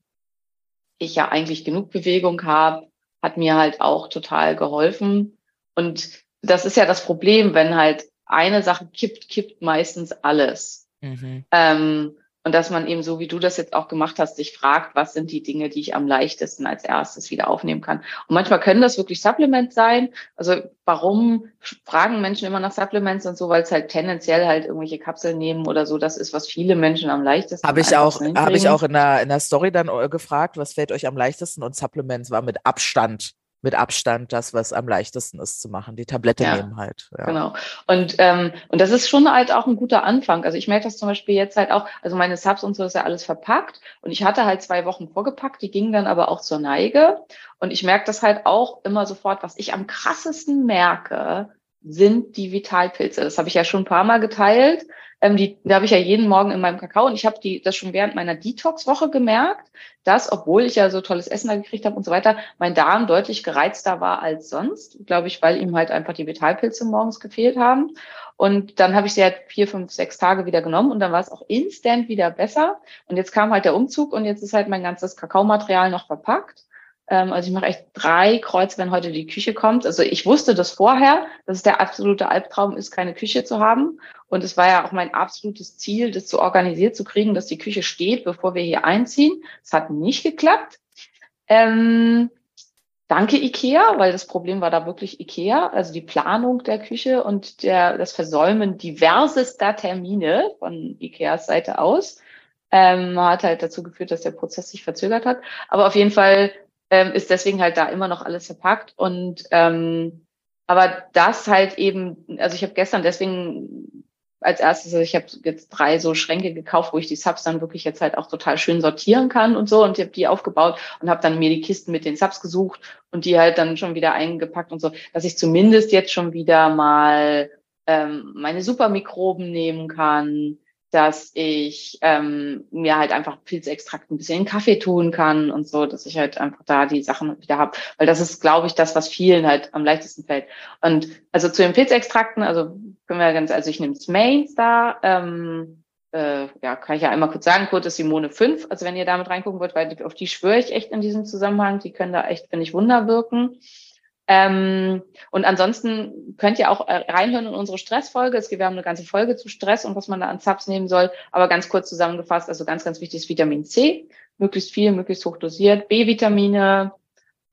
C: ich ja eigentlich genug Bewegung habe, hat mir halt auch total geholfen. Und das ist ja das Problem, wenn halt eine Sache kippt, kippt meistens alles. Mhm. Ähm, und dass man eben so, wie du das jetzt auch gemacht hast, sich fragt, was sind die Dinge, die ich am leichtesten als erstes wieder aufnehmen kann. Und manchmal können das wirklich Supplements sein. Also warum fragen Menschen immer nach Supplements und so, weil es halt tendenziell halt irgendwelche Kapseln nehmen oder so. Das ist, was viele Menschen am leichtesten
B: Habe ich auch, habe ich auch in der, in der Story dann äh, gefragt, was fällt euch am leichtesten? Und Supplements war mit Abstand mit Abstand das, was am leichtesten ist zu machen. Die Tablette ja, nehmen halt.
C: Ja. Genau. Und, ähm, und das ist schon halt auch ein guter Anfang. Also ich merke das zum Beispiel jetzt halt auch, also meine Subs und so ist ja alles verpackt und ich hatte halt zwei Wochen vorgepackt, die gingen dann aber auch zur Neige. Und ich merke das halt auch immer sofort, was ich am krassesten merke, sind die Vitalpilze. Das habe ich ja schon ein paar Mal geteilt. Ähm, die, da habe ich ja jeden Morgen in meinem Kakao und ich habe die das schon während meiner Detox-Woche gemerkt, dass, obwohl ich ja so tolles Essen da gekriegt habe und so weiter, mein Darm deutlich gereizter war als sonst, glaube ich, weil ihm halt einfach die Vitalpilze morgens gefehlt haben. Und dann habe ich sie halt vier, fünf, sechs Tage wieder genommen und dann war es auch instant wieder besser. Und jetzt kam halt der Umzug und jetzt ist halt mein ganzes Kakaomaterial noch verpackt. Ähm, also ich mache echt drei Kreuze, wenn heute die Küche kommt. Also ich wusste das vorher, dass es der absolute Albtraum ist, keine Küche zu haben. Und es war ja auch mein absolutes Ziel, das so organisiert zu kriegen, dass die Küche steht, bevor wir hier einziehen. Es hat nicht geklappt. Ähm, danke IKEA, weil das Problem war da wirklich IKEA, also die Planung der Küche und der, das Versäumen diversester Termine von IKEAs Seite aus. Ähm, hat halt dazu geführt, dass der Prozess sich verzögert hat. Aber auf jeden Fall ähm, ist deswegen halt da immer noch alles verpackt. Und ähm, aber das halt eben, also ich habe gestern deswegen als erstes, also ich habe jetzt drei so Schränke gekauft, wo ich die Subs dann wirklich jetzt halt auch total schön sortieren kann und so und ich habe die aufgebaut und habe dann mir die Kisten mit den Subs gesucht und die halt dann schon wieder eingepackt und so, dass ich zumindest jetzt schon wieder mal ähm, meine Supermikroben nehmen kann, dass ich ähm, mir halt einfach Pilzextrakt ein bisschen in Kaffee tun kann und so, dass ich halt einfach da die Sachen wieder habe. Weil das ist, glaube ich, das, was vielen halt am leichtesten fällt. Und also zu den Pilzextrakten, also können wir ganz, also ich nehme Smains da, ähm, äh, ja, kann ich ja einmal kurz sagen, Code ist Simone 5. Also wenn ihr damit reingucken wollt, weil auf die schwöre ich echt in diesem Zusammenhang, die können da echt, finde ich, Wunder wirken. Ähm, und ansonsten könnt ihr auch äh, reinhören in unsere Stressfolge. Es, wir haben eine ganze Folge zu Stress und was man da an Subs nehmen soll. Aber ganz kurz zusammengefasst, also ganz, ganz wichtig ist Vitamin C. Möglichst viel, möglichst hoch dosiert. B-Vitamine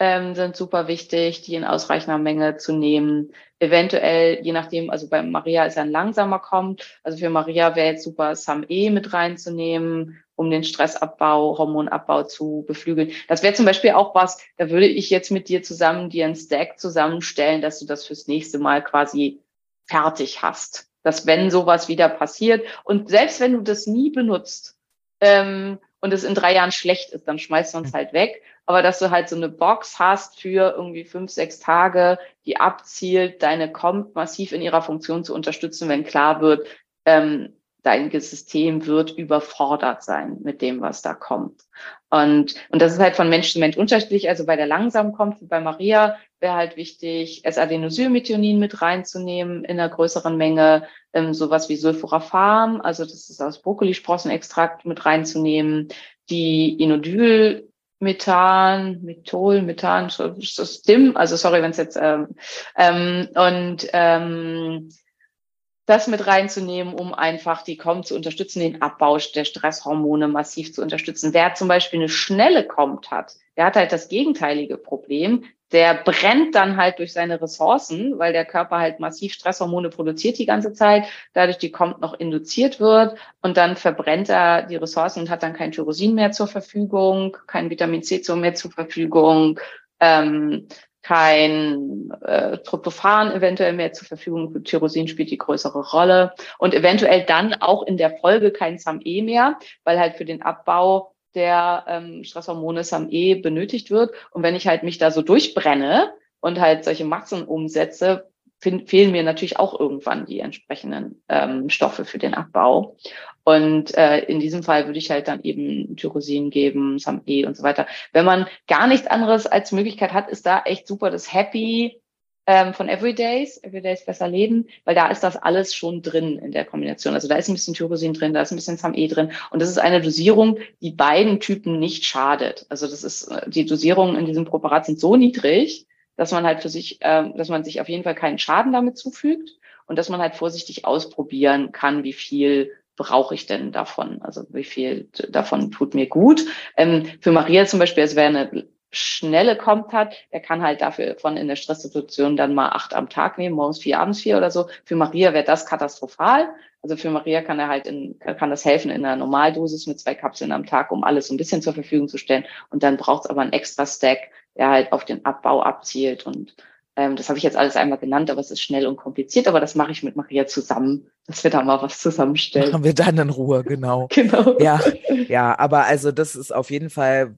C: ähm, sind super wichtig, die in ausreichender Menge zu nehmen. Eventuell, je nachdem, also bei Maria ist ein langsamer kommt. Also für Maria wäre jetzt super, SAM-E mit reinzunehmen um den Stressabbau, Hormonabbau zu beflügeln. Das wäre zum Beispiel auch was, da würde ich jetzt mit dir zusammen dir ein Stack zusammenstellen, dass du das fürs nächste Mal quasi fertig hast. Dass wenn sowas wieder passiert und selbst wenn du das nie benutzt ähm, und es in drei Jahren schlecht ist, dann schmeißt man es halt weg. Aber dass du halt so eine Box hast für irgendwie fünf, sechs Tage, die abzielt, deine kommt massiv in ihrer Funktion zu unterstützen, wenn klar wird, ähm, dein System wird überfordert sein mit dem, was da kommt. Und, und das ist halt von Mensch zu Mensch unterschiedlich. Also bei der langsam kommt, bei Maria wäre halt wichtig, S-Adenosylmethionin mit reinzunehmen in einer größeren Menge, ähm, sowas wie Sulforaphan, also das ist aus Brokkolisprossenextrakt mit reinzunehmen, die Inodyl Methan, Methol, Methan, das DIM, also sorry, wenn es jetzt ähm, ähm, und ähm, das mit reinzunehmen, um einfach die KOM zu unterstützen, den Abbau der Stresshormone massiv zu unterstützen. Wer zum Beispiel eine schnelle KOMT hat, der hat halt das gegenteilige Problem. Der brennt dann halt durch seine Ressourcen, weil der Körper halt massiv Stresshormone produziert die ganze Zeit, dadurch die KOMT noch induziert wird und dann verbrennt er die Ressourcen und hat dann kein Tyrosin mehr zur Verfügung, kein Vitamin C mehr zur Verfügung, ähm, kein äh, Tryptophan eventuell mehr zur Verfügung. Tyrosin spielt die größere Rolle und eventuell dann auch in der Folge kein SAMe mehr, weil halt für den Abbau der ähm, Stresshormone SAMe benötigt wird. Und wenn ich halt mich da so durchbrenne und halt solche Matzen umsetze, fehlen mir natürlich auch irgendwann die entsprechenden ähm, Stoffe für den Abbau. Und äh, in diesem Fall würde ich halt dann eben Tyrosin geben, SAMe und so weiter. Wenn man gar nichts anderes als Möglichkeit hat, ist da echt super das Happy ähm, von Everydays, Everydays besser leben, weil da ist das alles schon drin in der Kombination. Also da ist ein bisschen Tyrosin drin, da ist ein bisschen SAMe drin. Und das ist eine Dosierung, die beiden Typen nicht schadet. Also das ist, äh, die Dosierungen in diesem Präparat sind so niedrig, dass man halt für sich, äh, dass man sich auf jeden Fall keinen Schaden damit zufügt und dass man halt vorsichtig ausprobieren kann, wie viel brauche ich denn davon? Also wie viel davon tut mir gut? Ähm, für Maria zum Beispiel, es wäre eine schnelle kommt hat, der kann halt dafür von in der Stresssituation dann mal acht am Tag nehmen, morgens vier, abends vier oder so. Für Maria wäre das katastrophal. Also für Maria kann er halt in, kann das helfen in einer Normaldosis mit zwei Kapseln am Tag, um alles so ein bisschen zur Verfügung zu stellen. Und dann braucht es aber einen extra Stack, der halt auf den Abbau abzielt. Und ähm, das habe ich jetzt alles einmal genannt, aber es ist schnell und kompliziert. Aber das mache ich mit Maria zusammen, dass wir da mal was zusammenstellen.
B: Machen wir dann in Ruhe, genau.
C: genau.
B: Ja, ja, aber also das ist auf jeden Fall,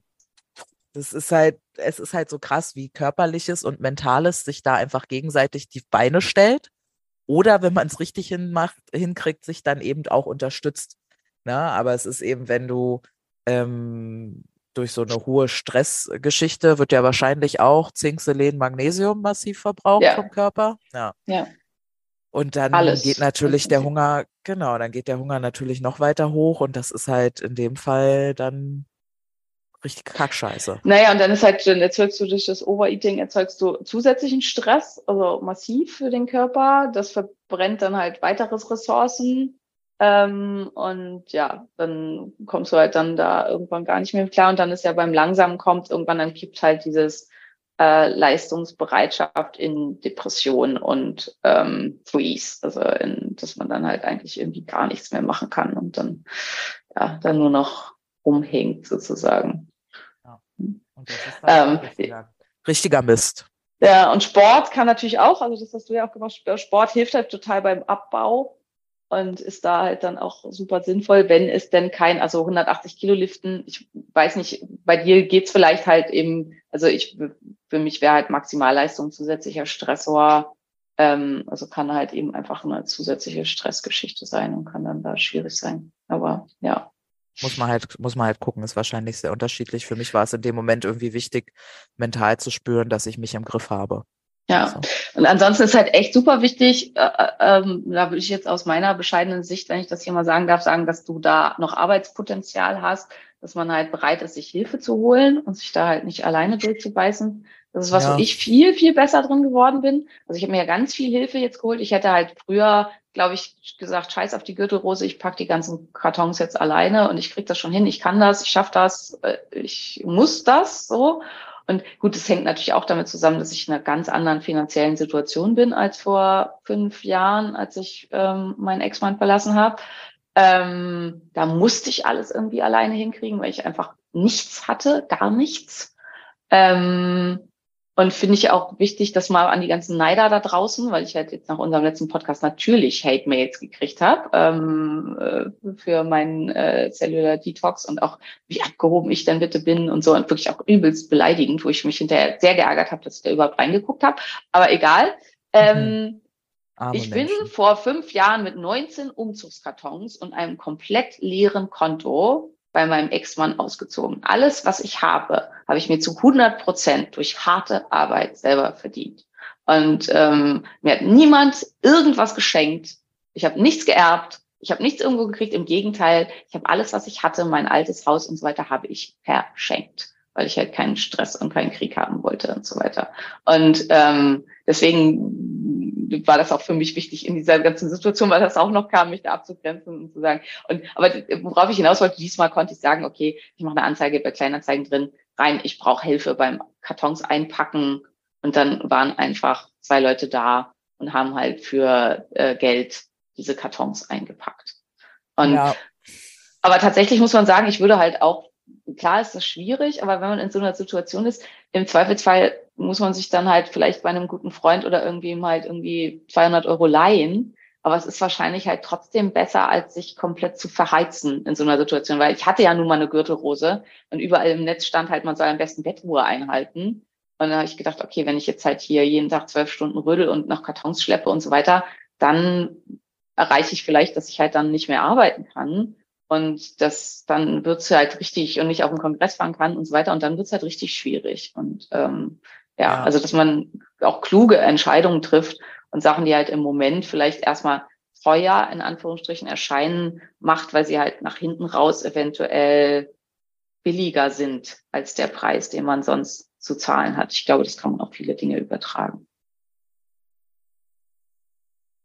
B: das ist halt, es ist halt so krass, wie körperliches und mentales sich da einfach gegenseitig die Beine stellt. Oder wenn man es richtig hinmacht, hinkriegt, sich dann eben auch unterstützt. Na, aber es ist eben, wenn du ähm, durch so eine hohe Stressgeschichte wird ja wahrscheinlich auch Zink, Selen, Magnesium massiv verbraucht ja. vom Körper.
C: Ja. ja.
B: Und dann Alles. geht natürlich der Hunger, genau, dann geht der Hunger natürlich noch weiter hoch und das ist halt in dem Fall dann richtig Kackscheiße.
C: Naja, und dann ist halt, dann erzeugst du durch das Overeating, erzeugst du zusätzlichen Stress, also massiv für den Körper. Das verbrennt dann halt weiteres Ressourcen. Ähm, und ja, dann kommst du halt dann da irgendwann gar nicht mehr klar. Und dann ist ja beim Langsamen kommt, irgendwann dann kippt halt dieses äh, Leistungsbereitschaft in Depression und ähm, Freeze. Also in, dass man dann halt eigentlich irgendwie gar nichts mehr machen kann und dann ja dann nur noch rumhängt sozusagen. Ja.
B: Und das ist ähm, richtiger, richtiger Mist.
C: Ja, und Sport kann natürlich auch, also das hast du ja auch gemacht, Sport hilft halt total beim Abbau und ist da halt dann auch super sinnvoll, wenn es denn kein, also 180 Kilo liften, ich weiß nicht, bei dir geht's vielleicht halt eben, also ich, für mich wäre halt Maximalleistung zusätzlicher Stressor, ähm, also kann halt eben einfach eine zusätzliche Stressgeschichte sein und kann dann da schwierig sein. Aber ja.
B: Muss man halt, muss man halt gucken, ist wahrscheinlich sehr unterschiedlich. Für mich war es in dem Moment irgendwie wichtig, mental zu spüren, dass ich mich im Griff habe.
C: Ja, so. und ansonsten ist halt echt super wichtig, äh, äh, ähm, da würde ich jetzt aus meiner bescheidenen Sicht, wenn ich das hier mal sagen darf, sagen, dass du da noch Arbeitspotenzial hast, dass man halt bereit ist, sich Hilfe zu holen und sich da halt nicht alleine durchzubeißen. Das ist was, ja. wo ich viel, viel besser drin geworden bin. Also ich habe mir ja ganz viel Hilfe jetzt geholt. Ich hätte halt früher, glaube ich, gesagt, scheiß auf die Gürtelrose, ich pack die ganzen Kartons jetzt alleine und ich krieg das schon hin, ich kann das, ich schaffe das, äh, ich muss das so. Und gut, es hängt natürlich auch damit zusammen, dass ich in einer ganz anderen finanziellen Situation bin als vor fünf Jahren, als ich ähm, meinen Ex-Mann verlassen habe. Ähm, da musste ich alles irgendwie alleine hinkriegen, weil ich einfach nichts hatte, gar nichts. Ähm, und finde ich auch wichtig, dass mal an die ganzen Neider da draußen, weil ich halt jetzt nach unserem letzten Podcast natürlich Hate-Mails gekriegt habe ähm, äh, für meinen äh, Cellular Detox und auch wie abgehoben ich denn bitte bin und so und wirklich auch übelst beleidigend, wo ich mich hinterher sehr geärgert habe, dass ich da überhaupt reingeguckt habe. Aber egal. Ähm, mhm. ich bin vor fünf Jahren mit 19 Umzugskartons und einem komplett leeren Konto bei meinem Ex-Mann ausgezogen. Alles, was ich habe, habe ich mir zu 100 Prozent durch harte Arbeit selber verdient. Und ähm, mir hat niemand irgendwas geschenkt. Ich habe nichts geerbt. Ich habe nichts irgendwo gekriegt. Im Gegenteil, ich habe alles, was ich hatte, mein altes Haus und so weiter, habe ich verschenkt, weil ich halt keinen Stress und keinen Krieg haben wollte und so weiter. Und ähm, deswegen war das auch für mich wichtig in dieser ganzen Situation, weil das auch noch kam, mich da abzugrenzen und zu sagen. Und aber worauf ich hinaus wollte, diesmal konnte ich sagen, okay, ich mache eine Anzeige bei Kleinanzeigen drin, rein, ich brauche Hilfe beim Kartons einpacken. Und dann waren einfach zwei Leute da und haben halt für äh, Geld diese Kartons eingepackt. Und ja. aber tatsächlich muss man sagen, ich würde halt auch, klar ist das schwierig, aber wenn man in so einer Situation ist, im Zweifelsfall muss man sich dann halt vielleicht bei einem guten Freund oder irgendwie halt irgendwie 200 Euro leihen. Aber es ist wahrscheinlich halt trotzdem besser, als sich komplett zu verheizen in so einer Situation, weil ich hatte ja nun mal eine Gürtelrose und überall im Netz stand halt, man soll am besten Bettruhe einhalten. Und dann habe ich gedacht, okay, wenn ich jetzt halt hier jeden Tag zwölf Stunden rödel und nach Kartons schleppe und so weiter, dann erreiche ich vielleicht, dass ich halt dann nicht mehr arbeiten kann. Und das, dann wird's halt richtig und nicht auf den Kongress fahren kann und so weiter. Und dann wird's halt richtig schwierig. Und ähm, ja, ja, also dass man auch kluge Entscheidungen trifft und Sachen, die halt im Moment vielleicht erstmal teuer in Anführungsstrichen erscheinen, macht, weil sie halt nach hinten raus eventuell billiger sind als der Preis, den man sonst zu zahlen hat. Ich glaube, das kann man auf viele Dinge übertragen.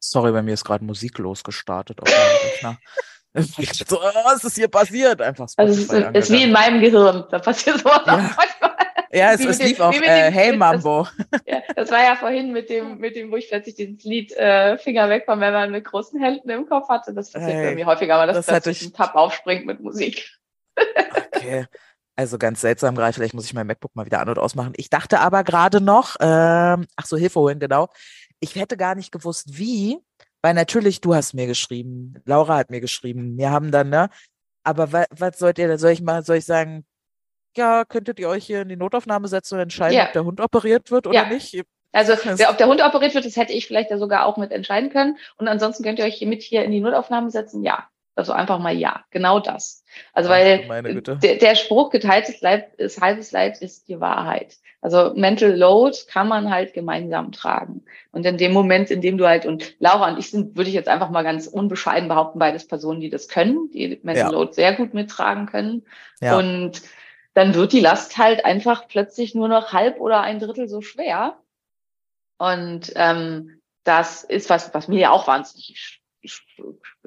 B: Sorry, bei mir ist gerade Musik losgestartet auf meinem Rechner. so, was ist hier passiert? Einfach
C: also es ist, ist, wie in meinem Gehirn. Da passiert sowas ja.
B: manchmal. Ja, es, es lief auf äh, Hey Mambo.
C: Das, ja, das war ja vorhin mit dem, mit dem, wo ich plötzlich dieses Lied äh, Finger weg von man mit großen Händen im Kopf hatte. Das passiert hey, bei mir häufiger, aber dass das, das ein Tab aufspringt mit Musik.
B: Okay. Also ganz seltsam gerade, vielleicht muss ich mein MacBook mal wieder an- und ausmachen. Ich dachte aber gerade noch, ähm, ach so, Hilfe holen, genau. Ich hätte gar nicht gewusst, wie, weil natürlich, du hast mir geschrieben, Laura hat mir geschrieben, wir haben dann, ne? Aber was, was sollt ihr, soll ich mal, soll ich sagen, ja, könntet ihr euch hier in die Notaufnahme setzen und entscheiden, ja. ob der Hund operiert wird oder ja. nicht?
C: Also ob der Hund operiert wird, das hätte ich vielleicht ja sogar auch mit entscheiden können. Und ansonsten könnt ihr euch hier mit hier in die Notaufnahme setzen. Ja. Also einfach mal ja. Genau das. Also Ach, weil der, der Spruch geteiltes Leid ist halbes Leid ist die Wahrheit. Also Mental Load kann man halt gemeinsam tragen. Und in dem Moment, in dem du halt, und Laura und ich sind, würde ich jetzt einfach mal ganz unbescheiden behaupten, beides Personen, die das können, die Mental ja. Load sehr gut mittragen können. Ja. Und dann wird die Last halt einfach plötzlich nur noch halb oder ein Drittel so schwer. Und ähm, das ist was, was mir ja auch wahnsinnig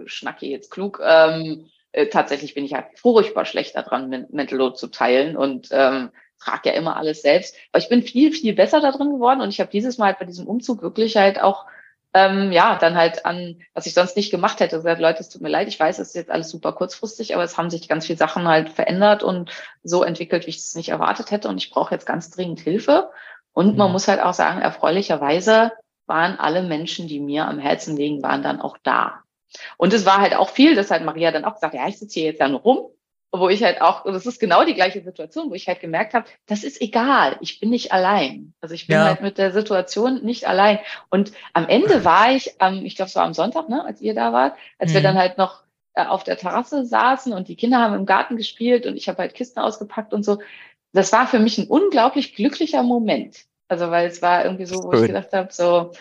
C: schnacke jetzt klug. Ähm, äh, tatsächlich bin ich halt furchtbar schlecht daran, Mental Load zu teilen und ähm, trage ja immer alles selbst. Aber ich bin viel, viel besser darin geworden und ich habe dieses Mal halt bei diesem Umzug wirklich halt auch ähm, ja, dann halt an, was ich sonst nicht gemacht hätte, gesagt, Leute, es tut mir leid, ich weiß, es ist jetzt alles super kurzfristig, aber es haben sich ganz viele Sachen halt verändert und so entwickelt, wie ich es nicht erwartet hätte und ich brauche jetzt ganz dringend Hilfe. Und man mhm. muss halt auch sagen, erfreulicherweise waren alle Menschen, die mir am Herzen liegen, waren dann auch da. Und es war halt auch viel, dass halt Maria dann auch gesagt, ja, ich sitze hier jetzt nur rum wo ich halt auch, und das ist genau die gleiche Situation, wo ich halt gemerkt habe, das ist egal, ich bin nicht allein. Also ich bin ja. halt mit der Situation nicht allein. Und am Ende war ich, ähm, ich glaube, es war am Sonntag, ne, als ihr da wart, als mhm. wir dann halt noch äh, auf der Terrasse saßen und die Kinder haben im Garten gespielt und ich habe halt Kisten ausgepackt und so. Das war für mich ein unglaublich glücklicher Moment. Also weil es war irgendwie so, wo Schön. ich gedacht habe, so,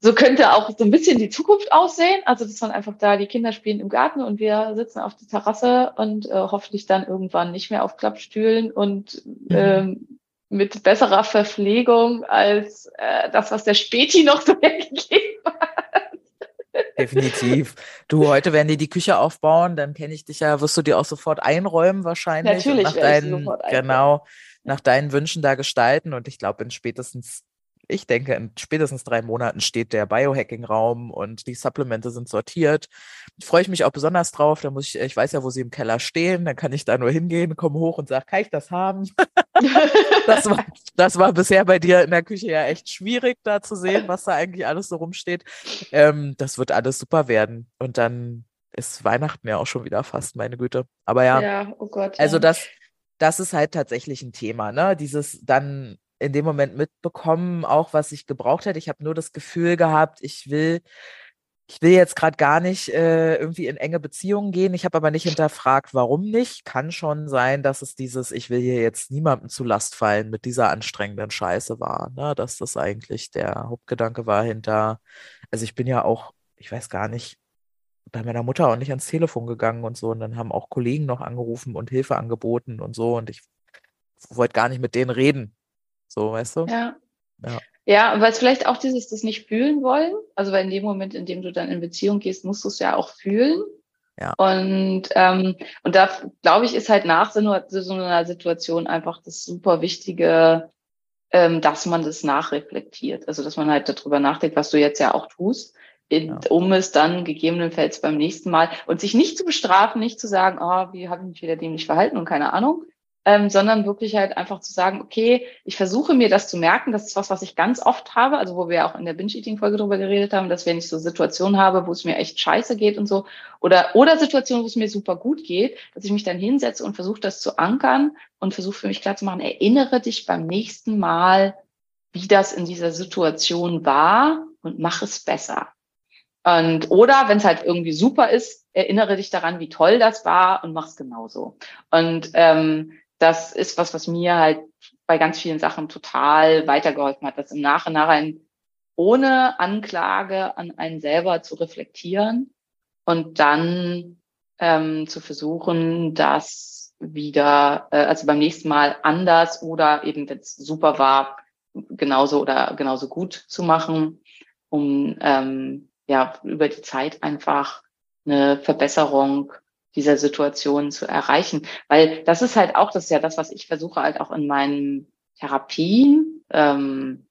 C: so könnte auch so ein bisschen die Zukunft aussehen. Also dass man einfach da, die Kinder spielen im Garten und wir sitzen auf der Terrasse und äh, hoffentlich dann irgendwann nicht mehr auf Klappstühlen und mhm. ähm, mit besserer Verpflegung als äh, das, was der Späti noch so hergegeben hat.
B: Definitiv. Du, heute werden die die Küche aufbauen, dann kenne ich dich ja, wirst du dir auch sofort einräumen wahrscheinlich.
C: Natürlich,
B: nach deinen, genau, nach deinen Wünschen da gestalten und ich glaube in spätestens ich denke, in spätestens drei Monaten steht der Biohacking-Raum und die Supplemente sind sortiert. Freue ich mich auch besonders drauf. Da muss ich, ich weiß ja, wo sie im Keller stehen, dann kann ich da nur hingehen, komme hoch und sage, kann ich das haben? das, war, das war bisher bei dir in der Küche ja echt schwierig, da zu sehen, was da eigentlich alles so rumsteht. Ähm, das wird alles super werden. Und dann ist Weihnachten ja auch schon wieder fast, meine Güte. Aber ja,
C: ja oh Gott,
B: also ja. das, das ist halt tatsächlich ein Thema, ne? Dieses dann in dem Moment mitbekommen, auch was ich gebraucht hätte. Ich habe nur das Gefühl gehabt, ich will, ich will jetzt gerade gar nicht äh, irgendwie in enge Beziehungen gehen. Ich habe aber nicht hinterfragt, warum nicht. Kann schon sein, dass es dieses, ich will hier jetzt niemandem zu Last fallen mit dieser anstrengenden Scheiße war. Ne? Dass das eigentlich der Hauptgedanke war hinter. Also ich bin ja auch, ich weiß gar nicht, bei meiner Mutter auch nicht ans Telefon gegangen und so. Und dann haben auch Kollegen noch angerufen und Hilfe angeboten und so. Und ich wollte gar nicht mit denen reden. So, weißt du?
C: Ja. Ja, ja weil es vielleicht auch dieses, das nicht fühlen wollen. Also, weil in dem Moment, in dem du dann in Beziehung gehst, musst du es ja auch fühlen. Ja. Und, ähm, und da, glaube ich, ist halt nach so einer, so einer Situation einfach das super Wichtige, ähm, dass man das nachreflektiert. Also, dass man halt darüber nachdenkt, was du jetzt ja auch tust. In, ja. um es dann gegebenenfalls beim nächsten Mal und sich nicht zu bestrafen, nicht zu sagen, oh, wie habe ich mich wieder dämlich verhalten und keine Ahnung, ähm, sondern wirklich halt einfach zu sagen, okay, ich versuche mir das zu merken, das ist was, was ich ganz oft habe, also wo wir auch in der Binge-Eating-Folge drüber geredet haben, dass wenn ich so Situationen habe, wo es mir echt scheiße geht und so, oder, oder Situationen, wo es mir super gut geht, dass ich mich dann hinsetze und versuche, das zu ankern und versuche für mich klar zu machen, erinnere dich beim nächsten Mal, wie das in dieser Situation war und mach es besser. Und, oder wenn es halt irgendwie super ist, erinnere dich daran, wie toll das war und mach es genauso. Und ähm, das ist was, was mir halt bei ganz vielen Sachen total weitergeholfen hat, das im Nachhinein ohne Anklage an einen selber zu reflektieren und dann ähm, zu versuchen, das wieder, äh, also beim nächsten Mal anders oder eben, wenn es super war, genauso oder genauso gut zu machen, um ähm, ja über die Zeit einfach eine Verbesserung dieser Situation zu erreichen. Weil das ist halt auch, das ist ja das, was ich versuche halt auch in meinen Therapien ähm,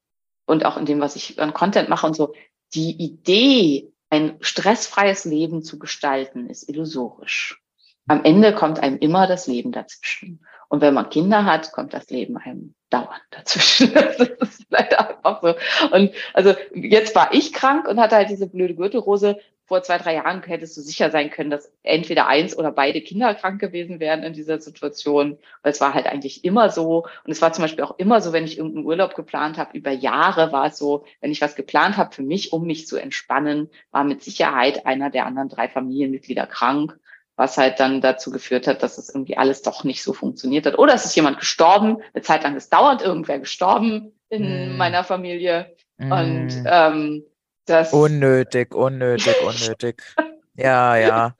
C: und auch in dem, was ich an Content mache und so. Die Idee, ein stressfreies Leben zu gestalten, ist illusorisch. Am Ende kommt einem immer das Leben dazwischen. Und wenn man Kinder hat, kommt das Leben einem dauernd dazwischen. das ist leider einfach so. Und also jetzt war ich krank und hatte halt diese blöde Gürtelrose vor zwei, drei Jahren hättest du sicher sein können, dass entweder eins oder beide Kinder krank gewesen wären in dieser Situation. Weil es war halt eigentlich immer so. Und es war zum Beispiel auch immer so, wenn ich irgendeinen Urlaub geplant habe, über Jahre war es so, wenn ich was geplant habe für mich, um mich zu entspannen, war mit Sicherheit einer der anderen drei Familienmitglieder krank was halt dann dazu geführt hat, dass es irgendwie alles doch nicht so funktioniert hat. Oder es ist jemand gestorben, eine Zeit lang ist dauernd irgendwer gestorben in mm. meiner Familie. Mm. Und ähm, das
B: unnötig, unnötig, unnötig. ja, ja.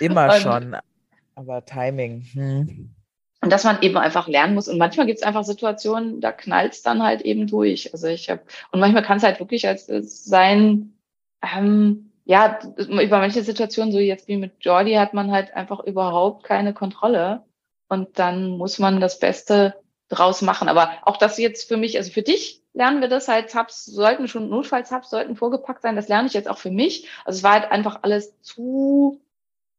B: Immer und, schon. Aber Timing. Hm.
C: Und dass man eben einfach lernen muss. Und manchmal gibt es einfach Situationen, da knallt es dann halt eben durch. Also ich habe, und manchmal kann es halt wirklich als sein, ähm, ja, über manche Situationen, so jetzt wie mit Jordi, hat man halt einfach überhaupt keine Kontrolle. Und dann muss man das Beste draus machen. Aber auch das jetzt für mich, also für dich lernen wir das halt, Hubs sollten schon, Notfalls-Hubs sollten vorgepackt sein. Das lerne ich jetzt auch für mich. Also es war halt einfach alles zu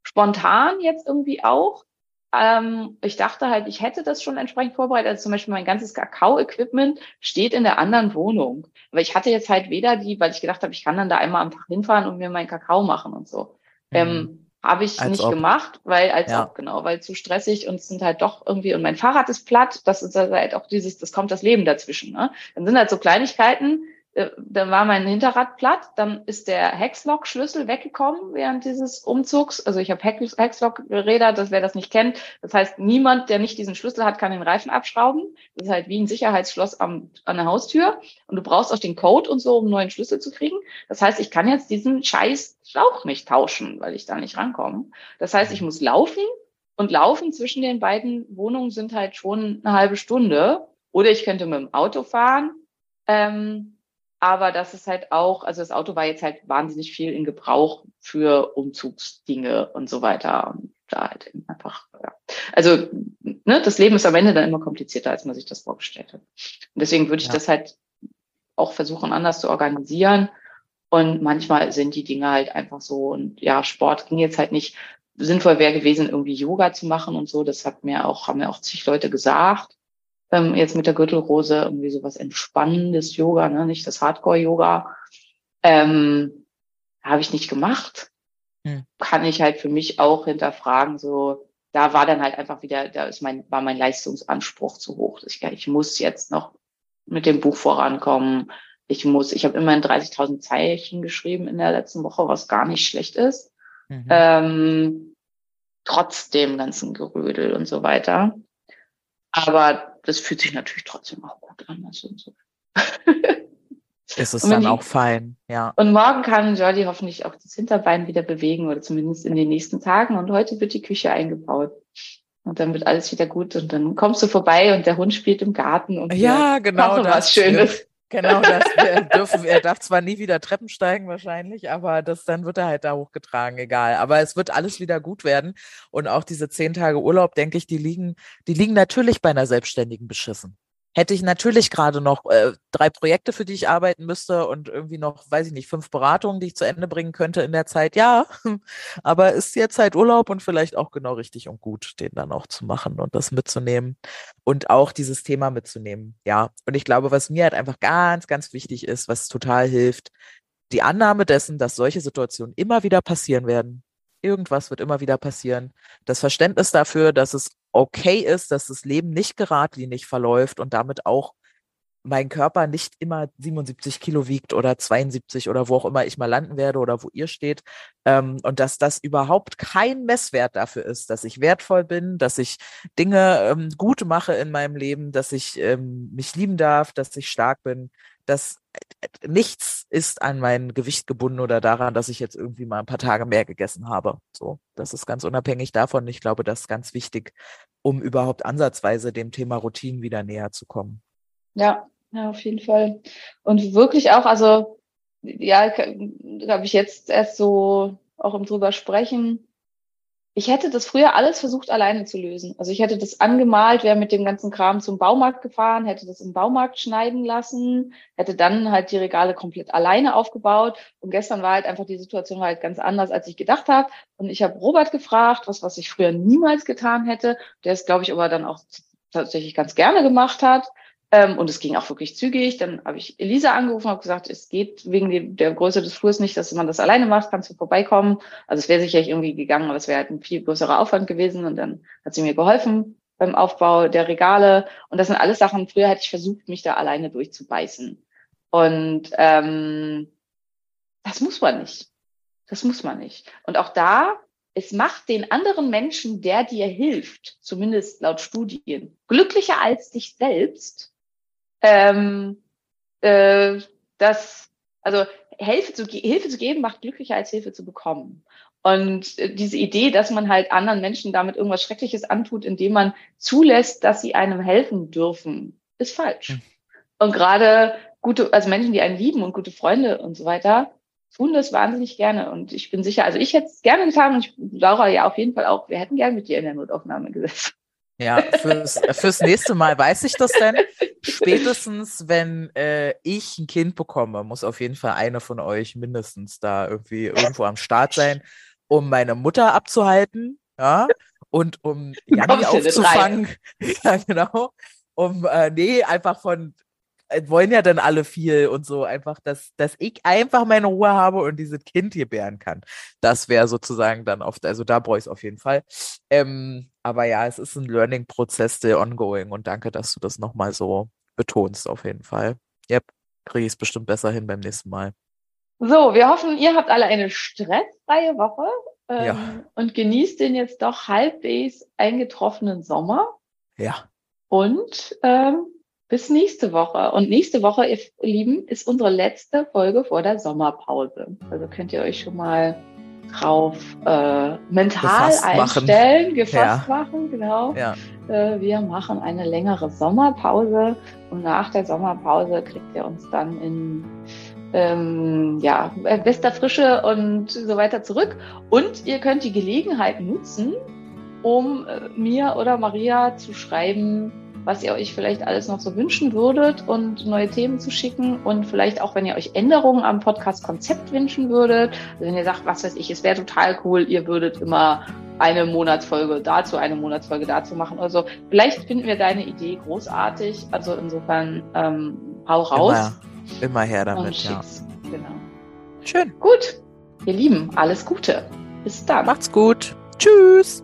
C: spontan jetzt irgendwie auch. Ähm, ich dachte halt, ich hätte das schon entsprechend vorbereitet. Also zum Beispiel mein ganzes Kakao-Equipment steht in der anderen Wohnung. Aber ich hatte jetzt halt weder die, weil ich gedacht habe, ich kann dann da einmal am Tag hinfahren und mir meinen Kakao machen und so. Mhm. Ähm, habe ich als nicht ob. gemacht, weil als ja. ob, genau, weil zu stressig und es sind halt doch irgendwie, und mein Fahrrad ist platt, das ist halt auch dieses, das kommt das Leben dazwischen. Ne? Dann sind halt so Kleinigkeiten, dann war mein Hinterrad platt, dann ist der Hexlock-Schlüssel weggekommen während dieses Umzugs. Also ich habe Hexlock-Räder, das wer das nicht kennt. Das heißt, niemand, der nicht diesen Schlüssel hat, kann den Reifen abschrauben. Das ist halt wie ein Sicherheitsschloss am, an der Haustür. Und du brauchst auch den Code und so, um einen neuen Schlüssel zu kriegen. Das heißt, ich kann jetzt diesen scheiß Schlauch nicht tauschen, weil ich da nicht rankomme. Das heißt, ich muss laufen und laufen zwischen den beiden Wohnungen sind halt schon eine halbe Stunde. Oder ich könnte mit dem Auto fahren. Ähm, aber das ist halt auch, also das Auto war jetzt halt wahnsinnig viel in Gebrauch für Umzugsdinge und so weiter. Und da halt einfach, ja. Also, ne, das Leben ist am Ende dann immer komplizierter, als man sich das vorgestellt hat. Und deswegen würde ich ja. das halt auch versuchen, anders zu organisieren. Und manchmal sind die Dinge halt einfach so. Und ja, Sport ging jetzt halt nicht. Sinnvoll wäre gewesen, irgendwie Yoga zu machen und so. Das hat mir auch, haben mir auch zig Leute gesagt ähm, jetzt mit der Gürtelrose irgendwie sowas entspannendes Yoga, ne? nicht das Hardcore-Yoga. Ähm, Habe ich nicht gemacht. Hm. Kann ich halt für mich auch hinterfragen, so, da war dann halt einfach wieder, da ist mein, war mein Leistungsanspruch zu hoch. Ich, ich muss jetzt noch mit dem Buch vorankommen. Ich muss, ich habe immerhin 30.000 Zeichen geschrieben in der letzten Woche, was gar nicht schlecht ist. Mhm. Ähm, trotz dem ganzen Gerödel und so weiter. Aber das fühlt sich natürlich trotzdem auch gut an. Also so.
B: ist es dann die, auch fein, ja.
C: Und morgen kann Jordi hoffentlich auch das Hinterbein wieder bewegen oder zumindest in den nächsten Tagen. Und heute wird die Küche eingebaut. Und dann wird alles wieder gut und dann kommst du vorbei und der Hund spielt im Garten und
B: ja, genau das was Schönes. Genau, das dürfen, er darf zwar nie wieder Treppen steigen wahrscheinlich, aber das, dann wird er halt da hochgetragen, egal. Aber es wird alles wieder gut werden. Und auch diese zehn Tage Urlaub, denke ich, die liegen, die liegen natürlich bei einer Selbstständigen beschissen hätte ich natürlich gerade noch äh, drei Projekte, für die ich arbeiten müsste und irgendwie noch, weiß ich nicht, fünf Beratungen, die ich zu Ende bringen könnte in der Zeit. Ja, aber ist jetzt halt Urlaub und vielleicht auch genau richtig und gut, den dann auch zu machen und das mitzunehmen und auch dieses Thema mitzunehmen. Ja, und ich glaube, was mir halt einfach ganz, ganz wichtig ist, was total hilft, die Annahme dessen, dass solche Situationen immer wieder passieren werden. Irgendwas wird immer wieder passieren. Das Verständnis dafür, dass es okay ist, dass das Leben nicht geradlinig verläuft und damit auch mein Körper nicht immer 77 Kilo wiegt oder 72 oder wo auch immer ich mal landen werde oder wo ihr steht. Ähm, und dass das überhaupt kein Messwert dafür ist, dass ich wertvoll bin, dass ich Dinge ähm, gut mache in meinem Leben, dass ich ähm, mich lieben darf, dass ich stark bin, dass äh, nichts ist an mein Gewicht gebunden oder daran, dass ich jetzt irgendwie mal ein paar Tage mehr gegessen habe. So, das ist ganz unabhängig davon. Ich glaube, das ist ganz wichtig, um überhaupt ansatzweise dem Thema Routinen wieder näher zu kommen.
C: Ja, ja, auf jeden Fall. Und wirklich auch, also, ja, glaube ich jetzt erst so auch im drüber sprechen, ich hätte das früher alles versucht alleine zu lösen. Also ich hätte das angemalt, wäre mit dem ganzen Kram zum Baumarkt gefahren, hätte das im Baumarkt schneiden lassen, hätte dann halt die Regale komplett alleine aufgebaut. Und gestern war halt einfach die Situation war halt ganz anders, als ich gedacht habe. Und ich habe Robert gefragt, was was ich früher niemals getan hätte. Der ist, glaube ich, aber dann auch tatsächlich ganz gerne gemacht hat. Ähm, und es ging auch wirklich zügig. Dann habe ich Elisa angerufen und habe gesagt, es geht wegen der Größe des Flurs nicht, dass man das alleine macht, kannst du vorbeikommen. Also es wäre sicherlich irgendwie gegangen, aber es wäre halt ein viel größerer Aufwand gewesen. Und dann hat sie mir geholfen beim Aufbau der Regale. Und das sind alles Sachen, früher hätte ich versucht, mich da alleine durchzubeißen. Und ähm, das muss man nicht. Das muss man nicht. Und auch da, es macht den anderen Menschen, der dir hilft, zumindest laut Studien, glücklicher als dich selbst, ähm, äh, das, also Hilfe zu, Hilfe zu geben macht glücklicher als Hilfe zu bekommen. Und äh, diese Idee, dass man halt anderen Menschen damit irgendwas Schreckliches antut, indem man zulässt, dass sie einem helfen dürfen, ist falsch. Hm. Und gerade gute, also Menschen, die einen lieben und gute Freunde und so weiter, tun das wahnsinnig gerne. Und ich bin sicher, also ich hätte es gerne getan und ich, Laura ja auf jeden Fall auch, wir hätten gerne mit dir in der Notaufnahme gesessen.
B: Ja, fürs, fürs nächste Mal weiß ich das denn. Spätestens, wenn äh, ich ein Kind bekomme, muss auf jeden Fall eine von euch mindestens da irgendwie irgendwo am Start sein, um meine Mutter abzuhalten, ja, und um Janni aufzufangen. Ja, genau. Um, äh, nee, einfach von wollen ja dann alle viel und so einfach, dass, dass ich einfach meine Ruhe habe und dieses Kind gebären kann. Das wäre sozusagen dann oft, also da brauche ich es auf jeden Fall. Ähm, aber ja, es ist ein Learning-Prozess, der ongoing und danke, dass du das nochmal so betonst auf jeden Fall. Yep. kriege ich es bestimmt besser hin beim nächsten Mal.
C: So, wir hoffen, ihr habt alle eine stressfreie Woche ähm,
B: Ja.
C: und genießt den jetzt doch halbwegs eingetroffenen Sommer.
B: Ja.
C: Und ähm, bis nächste Woche. Und nächste Woche, ihr Lieben, ist unsere letzte Folge vor der Sommerpause. Also könnt ihr euch schon mal drauf äh, mental
B: Gefasst machen.
C: einstellen, gefasst
B: Ja.
C: machen, genau.
B: Ja.
C: Äh, wir machen eine längere Sommerpause und nach der Sommerpause kriegt ihr uns dann in ähm, ja, bester Frische und so weiter zurück. Und ihr könnt die Gelegenheit nutzen, um äh, mir oder Maria zu schreiben, was ihr euch vielleicht alles noch so wünschen würdet und neue Themen zu schicken und vielleicht auch, wenn ihr euch Änderungen am Podcast-Konzept wünschen würdet. Also wenn ihr sagt, was weiß ich, es wäre total cool, ihr würdet immer eine Monatsfolge dazu, eine Monatsfolge dazu machen oder so. Vielleicht finden wir deine Idee großartig. Also insofern ähm, hau raus
B: Immer, immer her damit, ja.
C: Genau.
B: Schön.
C: Gut, ihr Lieben, alles Gute. Bis dann.
B: Macht's gut. Tschüss.